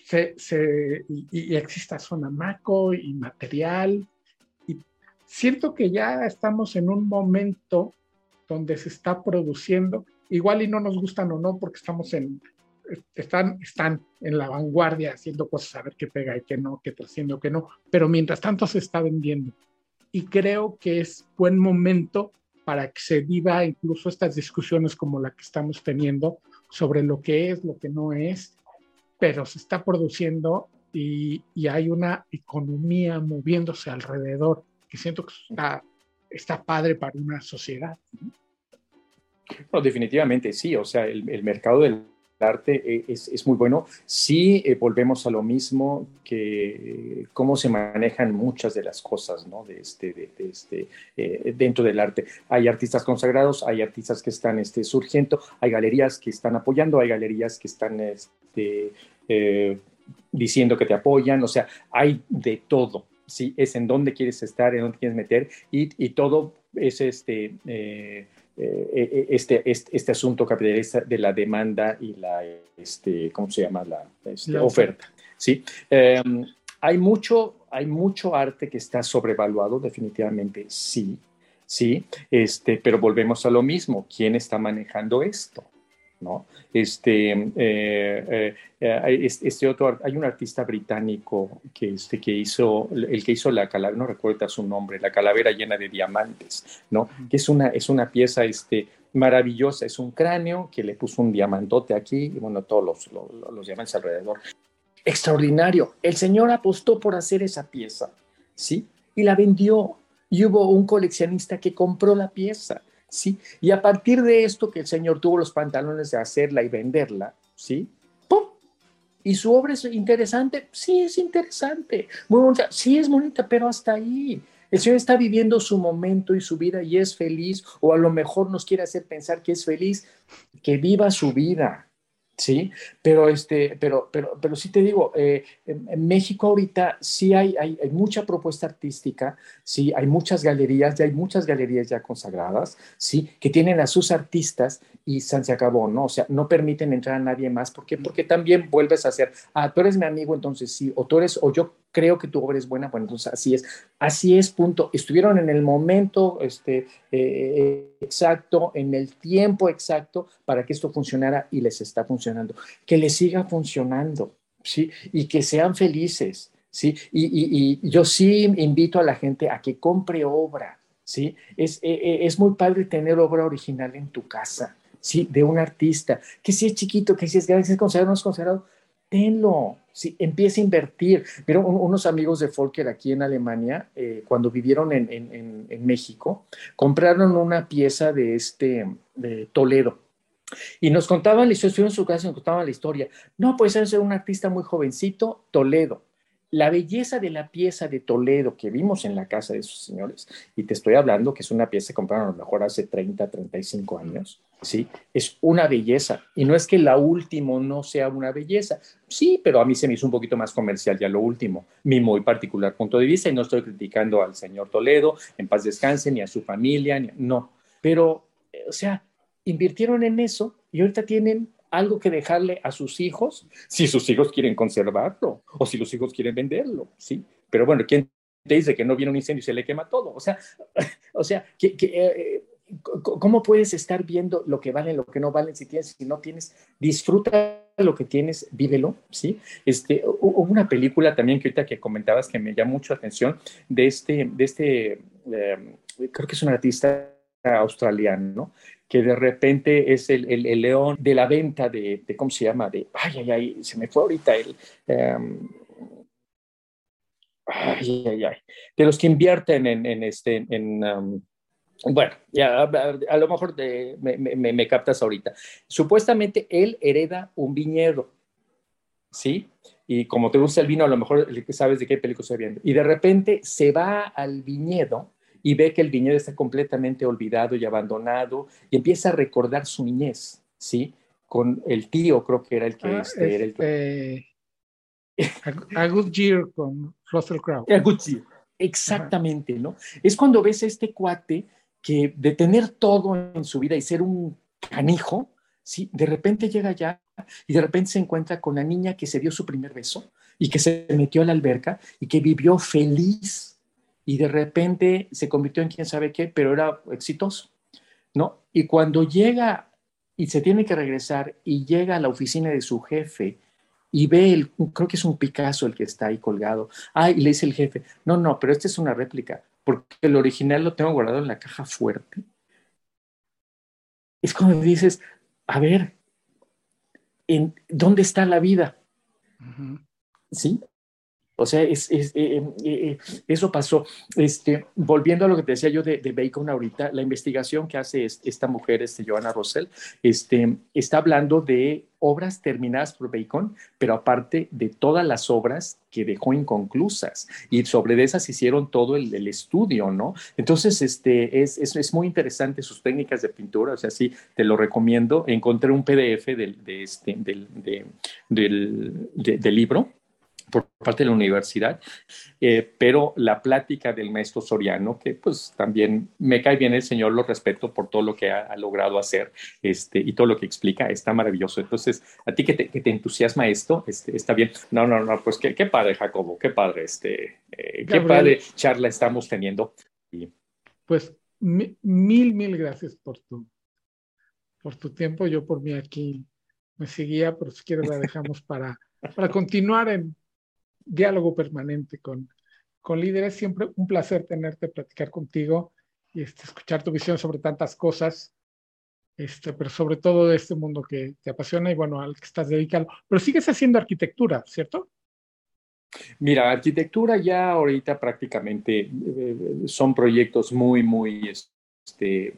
se, y, exista zona maco y material. Y siento que ya estamos en un momento donde se está produciendo, igual y no nos gustan o no, porque estamos en, están, están en la vanguardia haciendo cosas a ver qué pega y qué no, qué trasciende o qué no, pero mientras tanto se está vendiendo. Y creo que es buen momento para que se viva incluso estas discusiones como la que estamos teniendo sobre lo que es, lo que no es, pero se está produciendo y, y hay una economía moviéndose alrededor que siento que está, está padre para una sociedad. ¿no? definitivamente sí, o sea, el, el mercado del arte eh, es, muy bueno. Sí, eh, volvemos a lo mismo que cómo se manejan muchas de las cosas ¿no? de este, de, este, eh, dentro del arte. Hay artistas consagrados, hay artistas que están este, surgiendo, hay galerías que están apoyando, hay galerías que están este, diciendo que te apoyan, o sea, hay de todo. Sí, es en dónde quieres estar, en dónde quieres meter y todo es este eh, eh, este, este, este, asunto capitalista de la demanda y la, este, ¿cómo se llama? La, este, oferta. ¿sí? Em, hay, mucho, hay mucho arte que está sobrevaluado, definitivamente sí, sí, este, pero volvemos a lo mismo, ¿quién está manejando esto? ¿No? Este, eh, eh, eh, este, otro, hay un artista británico que, este, que hizo, el que hizo la calavera, no recuerdo su nombre, la calavera llena de diamantes, ¿no? Que es una, es una pieza este, maravillosa, es un cráneo que le puso un diamantote aquí y bueno, todos los, los, los diamantes alrededor. Extraordinario. El señor apostó por hacer esa pieza, ¿sí? Y la vendió. Y hubo un coleccionista que compró la pieza. ¿Sí? Y a partir de esto que el Señor tuvo los pantalones de hacerla y venderla, ¿sí? ¡Pum! ¿Y su obra es interesante? Sí, es interesante. Muy bonita. Sí, es bonita, pero hasta ahí. El Señor está viviendo su momento y su vida y es feliz, o a lo mejor nos quiere hacer pensar que es feliz, que viva su vida, ¿sí? Pero, este, pero, pero, pero sí te digo, eh, en, México ahorita sí hay, hay, hay, mucha propuesta artística, sí, hay muchas galerías, ya hay muchas galerías ya consagradas, sí, que tienen a sus artistas y se acabó, ¿no? O sea, no permiten entrar a nadie más, ¿por qué? Porque también vuelves a ser, ah, tú eres mi amigo, entonces sí, o tú eres, o yo creo que tu obra es buena, bueno, entonces así es, así es, punto. Estuvieron en el momento este, eh, exacto, en el tiempo exacto para que esto funcionara y les está funcionando. Que les siga funcionando, ¿sí? Y que sean felices, ¿sí? Y, yo sí invito a la gente a que compre obra, ¿sí? Es, e, e, es muy padre tener obra original en tu casa, ¿sí? De un artista, que si es chiquito, que si es grande, si es considerado o no es considerado, tenlo, sí, empieza a invertir. Pero unos amigos de Volker aquí en Alemania, eh, cuando vivieron en, México, compraron una pieza de este, de Toledo. Y nos contaban historia, estuvieron en su casa y nos contaban la historia. No, pues es un artista muy jovencito, Toledo. La belleza de la pieza de Toledo que vimos en la casa de esos señores, y te estoy hablando que es una pieza que compraron a lo mejor hace 30, 35 años, ¿sí? Es una belleza. Y no es que la última no sea una belleza. Sí, pero a mí se me hizo un poquito más comercial ya lo último, mi muy particular punto de vista, y no estoy criticando al señor Toledo, en paz descanse, ni a su familia, no. Pero, eh, o sea, invirtieron en eso y ahorita tienen algo que dejarle a sus hijos, si sus hijos quieren conservarlo o si los hijos quieren venderlo, ¿sí? Pero bueno, ¿quién te dice que no viene un incendio y se le quema todo? O sea, [LAUGHS] o sea, que, eh, ¿cómo puedes estar viendo lo que vale, lo que no vale si tienes, si no tienes? Disfruta lo que tienes, vívelo, ¿sí? Este, hubo una película también que ahorita que comentabas que me llama mucho la atención de este, de este, em, creo que es un artista australiano, que de repente es el, el, león de la venta de, de, ¿cómo se llama? De, ay, ay, ay, se me fue ahorita el... Um, ay, ay, ay, de los que invierten en, en este, en, um, bueno, ya, a, lo mejor me, me, me, captas ahorita. Supuestamente él hereda un viñedo, ¿sí? Y como te gusta el vino, a lo mejor sabes de qué película estoy viendo. Y de repente se va al viñedo y ve que el viñedo está completamente olvidado y abandonado y empieza a recordar su niñez, ¿sí? Con el tío, creo que era el que... Ah, este, era el que... a, Good Year con Russell Crowe. A Good Year, exactamente, ¿no? Es cuando ves a este cuate que de tener todo en su vida y ser un canijo, ¿sí? De repente llega allá y de repente se encuentra con la niña que se dio su primer beso y que se metió a la alberca y que vivió feliz y de repente se convirtió en quién sabe qué, pero era exitoso, ¿no? Y cuando llega y se tiene que regresar y llega a la oficina de su jefe y ve, el, creo que es un Picasso el que está ahí colgado, ah, y le dice el jefe, no, no, pero esta es una réplica, porque el original lo tengo guardado en la caja fuerte. Es como dices, a ver, ¿en dónde está la vida? ¿Sí? O sea, es, eh, eh, eh, eso pasó. Este, volviendo a lo que te decía yo de, Bacon ahorita, la investigación que hace esta mujer, este, Joanna Rossell, este, está hablando de obras terminadas por Bacon, pero aparte de todas las obras que dejó inconclusas. Y sobre esas hicieron todo el, estudio, ¿no? Entonces, este, es, es, muy interesante sus técnicas de pintura, o sea, sí, te lo recomiendo. Encontré un PDF del, de este, del, del libro por parte de la universidad, eh, pero la plática del maestro Soriano, que pues también me cae bien el señor, lo respeto por todo lo que ha, logrado hacer este, y todo lo que explica, está maravilloso. Entonces, a ti que te, entusiasma esto, este, está bien. No, no, no, pues qué, qué padre, Jacobo, qué padre, este, eh, qué padre charla estamos teniendo. Pues mil, mil gracias por tu, por tu tiempo. Yo por mí aquí me seguía, pero si quieres la dejamos para, para continuar en diálogo permanente con, con líderes. Siempre un placer tenerte, platicar contigo y este, escuchar tu visión sobre tantas cosas, este, pero sobre todo de este mundo que te apasiona y bueno, al que estás dedicado. Pero sigues haciendo arquitectura, ¿cierto? Mira, arquitectura ya ahorita prácticamente eh, son proyectos muy, muy este,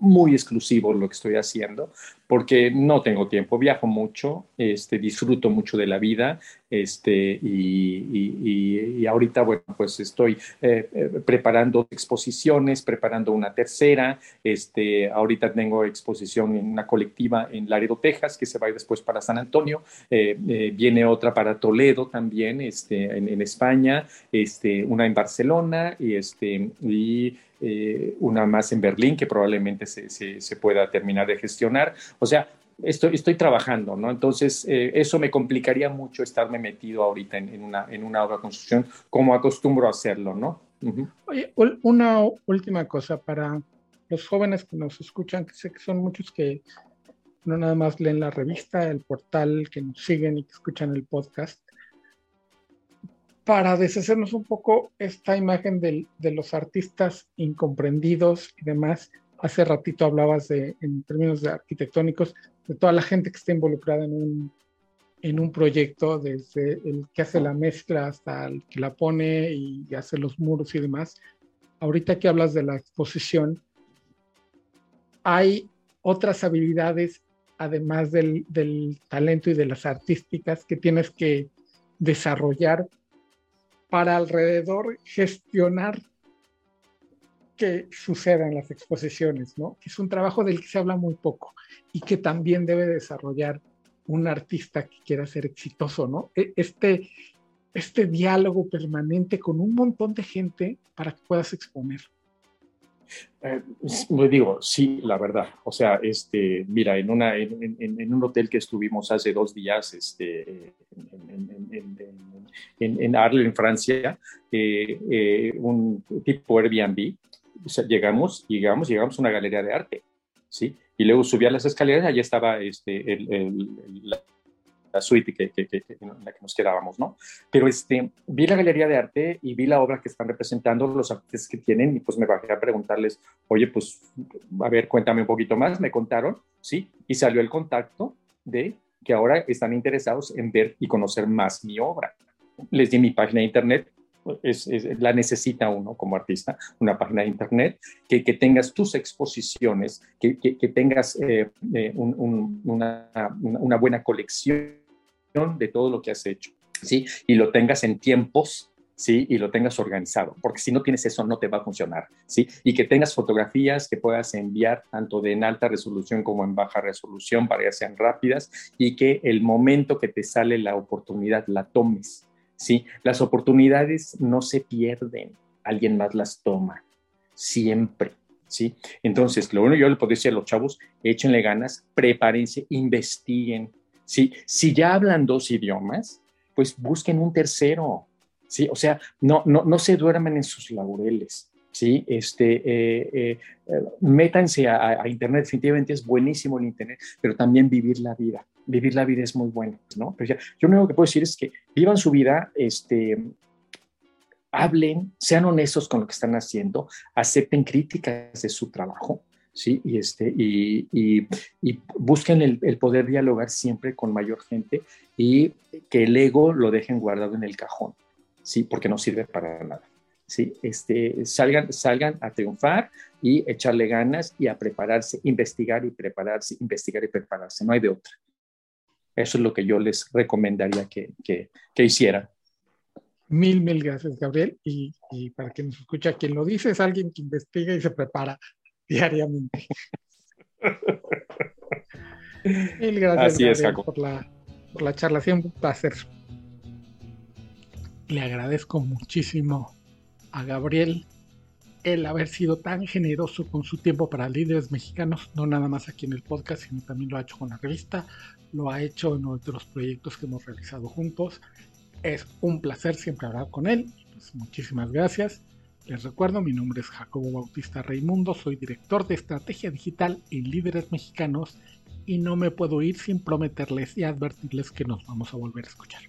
muy exclusivo lo que estoy haciendo, porque no tengo tiempo, viajo mucho, este, disfruto mucho de la vida, este, y, ahorita, bueno, pues estoy eh, eh, preparando exposiciones, preparando una tercera, este, ahorita tengo exposición en una colectiva en Laredo, Texas, que se va a ir después para San Antonio, eh, viene otra para Toledo también, este, en, en, España, este, una en Barcelona, y, este, y eh, una más en Berlín que probablemente se, se, pueda terminar de gestionar. O sea, estoy, estoy trabajando, ¿no? Entonces, eh, eso me complicaría mucho estarme metido ahorita en, una, en una obra de construcción como acostumbro a hacerlo, ¿no? Oye, una última cosa para los jóvenes que nos escuchan, que sé que son muchos que no nada más leen la revista, el portal, que nos siguen y que escuchan el podcast para deshacernos un poco esta imagen de, los artistas incomprendidos y demás. Hace ratito hablabas en términos arquitectónicos, de toda la gente que está involucrada en un, proyecto, desde el que hace la mezcla hasta el que la pone y hace los muros y demás. Ahorita que hablas de la exposición, hay otras habilidades, además del talento y de las artísticas, que tienes que desarrollar para alrededor gestionar que suceda en las exposiciones, ¿no? Es un trabajo del que se habla muy poco y que también debe desarrollar un artista que quiera ser exitoso, ¿no? E, este, este diálogo permanente con un montón de gente para que puedas exponer. Eh, digo, sí, la verdad. O sea, este, mira, en, un hotel que estuvimos hace dos días, este, en, Arles, en Francia, eh, eh, un tipo Airbnb, llegamos, llegamos, a una galería de arte, ¿sí? Y luego subí a las escaleras, allí estaba este, el, la, la suite que, en la que nos quedábamos, ¿no? Pero este, vi la galería de arte y vi la obra que están representando los artistas que tienen y pues me bajé a preguntarles, oye, pues, a ver, cuéntame un poquito más. Me contaron, ¿sí? Y salió el contacto de que ahora están interesados en ver y conocer más mi obra. Les di mi página de internet, es, la necesita uno como artista, una página de internet, que, que tengas tus exposiciones, que, que, tengas eh, eh, una, una, buena colección de todo lo que has hecho, ¿sí? Y lo tengas en tiempos, ¿sí? Y lo tengas organizado, porque si no tienes eso no te va a funcionar, ¿sí? Y que tengas fotografías que puedas enviar tanto de en alta resolución como en baja resolución para que sean rápidas y que el momento que te sale la oportunidad la tomes, ¿sí? Las oportunidades no se pierden, alguien más las toma, siempre. ¿sí? Entonces, lo que yo le podría decir a los chavos, échenle ganas, prepárense, investiguen, ¿sí? Si ya hablan dos idiomas, pues busquen un tercero, ¿sí? O sea, no, no, no se duerman en sus laureles, ¿sí? Este, eh, eh, métanse a, Internet, definitivamente es buenísimo el Internet, pero también vivir la vida. Vivir la vida es muy bueno, ¿no? Pero ya, yo lo único que puedo decir es que vivan su vida, este, hablen, sean honestos con lo que están haciendo, acepten críticas de su trabajo, ¿sí? Y, este, y, y, busquen el, poder dialogar siempre con mayor gente y que el ego lo dejen guardado en el cajón, ¿sí? Porque no sirve para nada. ¿sí? Este, salgan, salgan a triunfar y echarle ganas y a prepararse, investigar y prepararse, investigar y prepararse, no hay de otra. Eso es lo que yo les recomendaría que, que, que hicieran. Mil, mil gracias, Gabriel. Y, y, para quien nos escucha, quien lo dice es alguien que investiga y se prepara diariamente. [LAUGHS] mil gracias por, la, por la charla. Siempre un placer. Le agradezco muchísimo a Gabriel el haber sido tan generoso con su tiempo para líderes mexicanos, no nada más aquí en el podcast, sino también lo ha hecho con la revista, lo ha hecho en otros proyectos que hemos realizado juntos es un placer siempre hablar con él. Pues muchísimas gracias. Les recuerdo, mi nombre es Jacobo Bautista Raimundo, soy director de estrategia digital en Líderes Mexicanos y no me puedo ir sin prometerles y advertirles que nos vamos a volver a escuchar.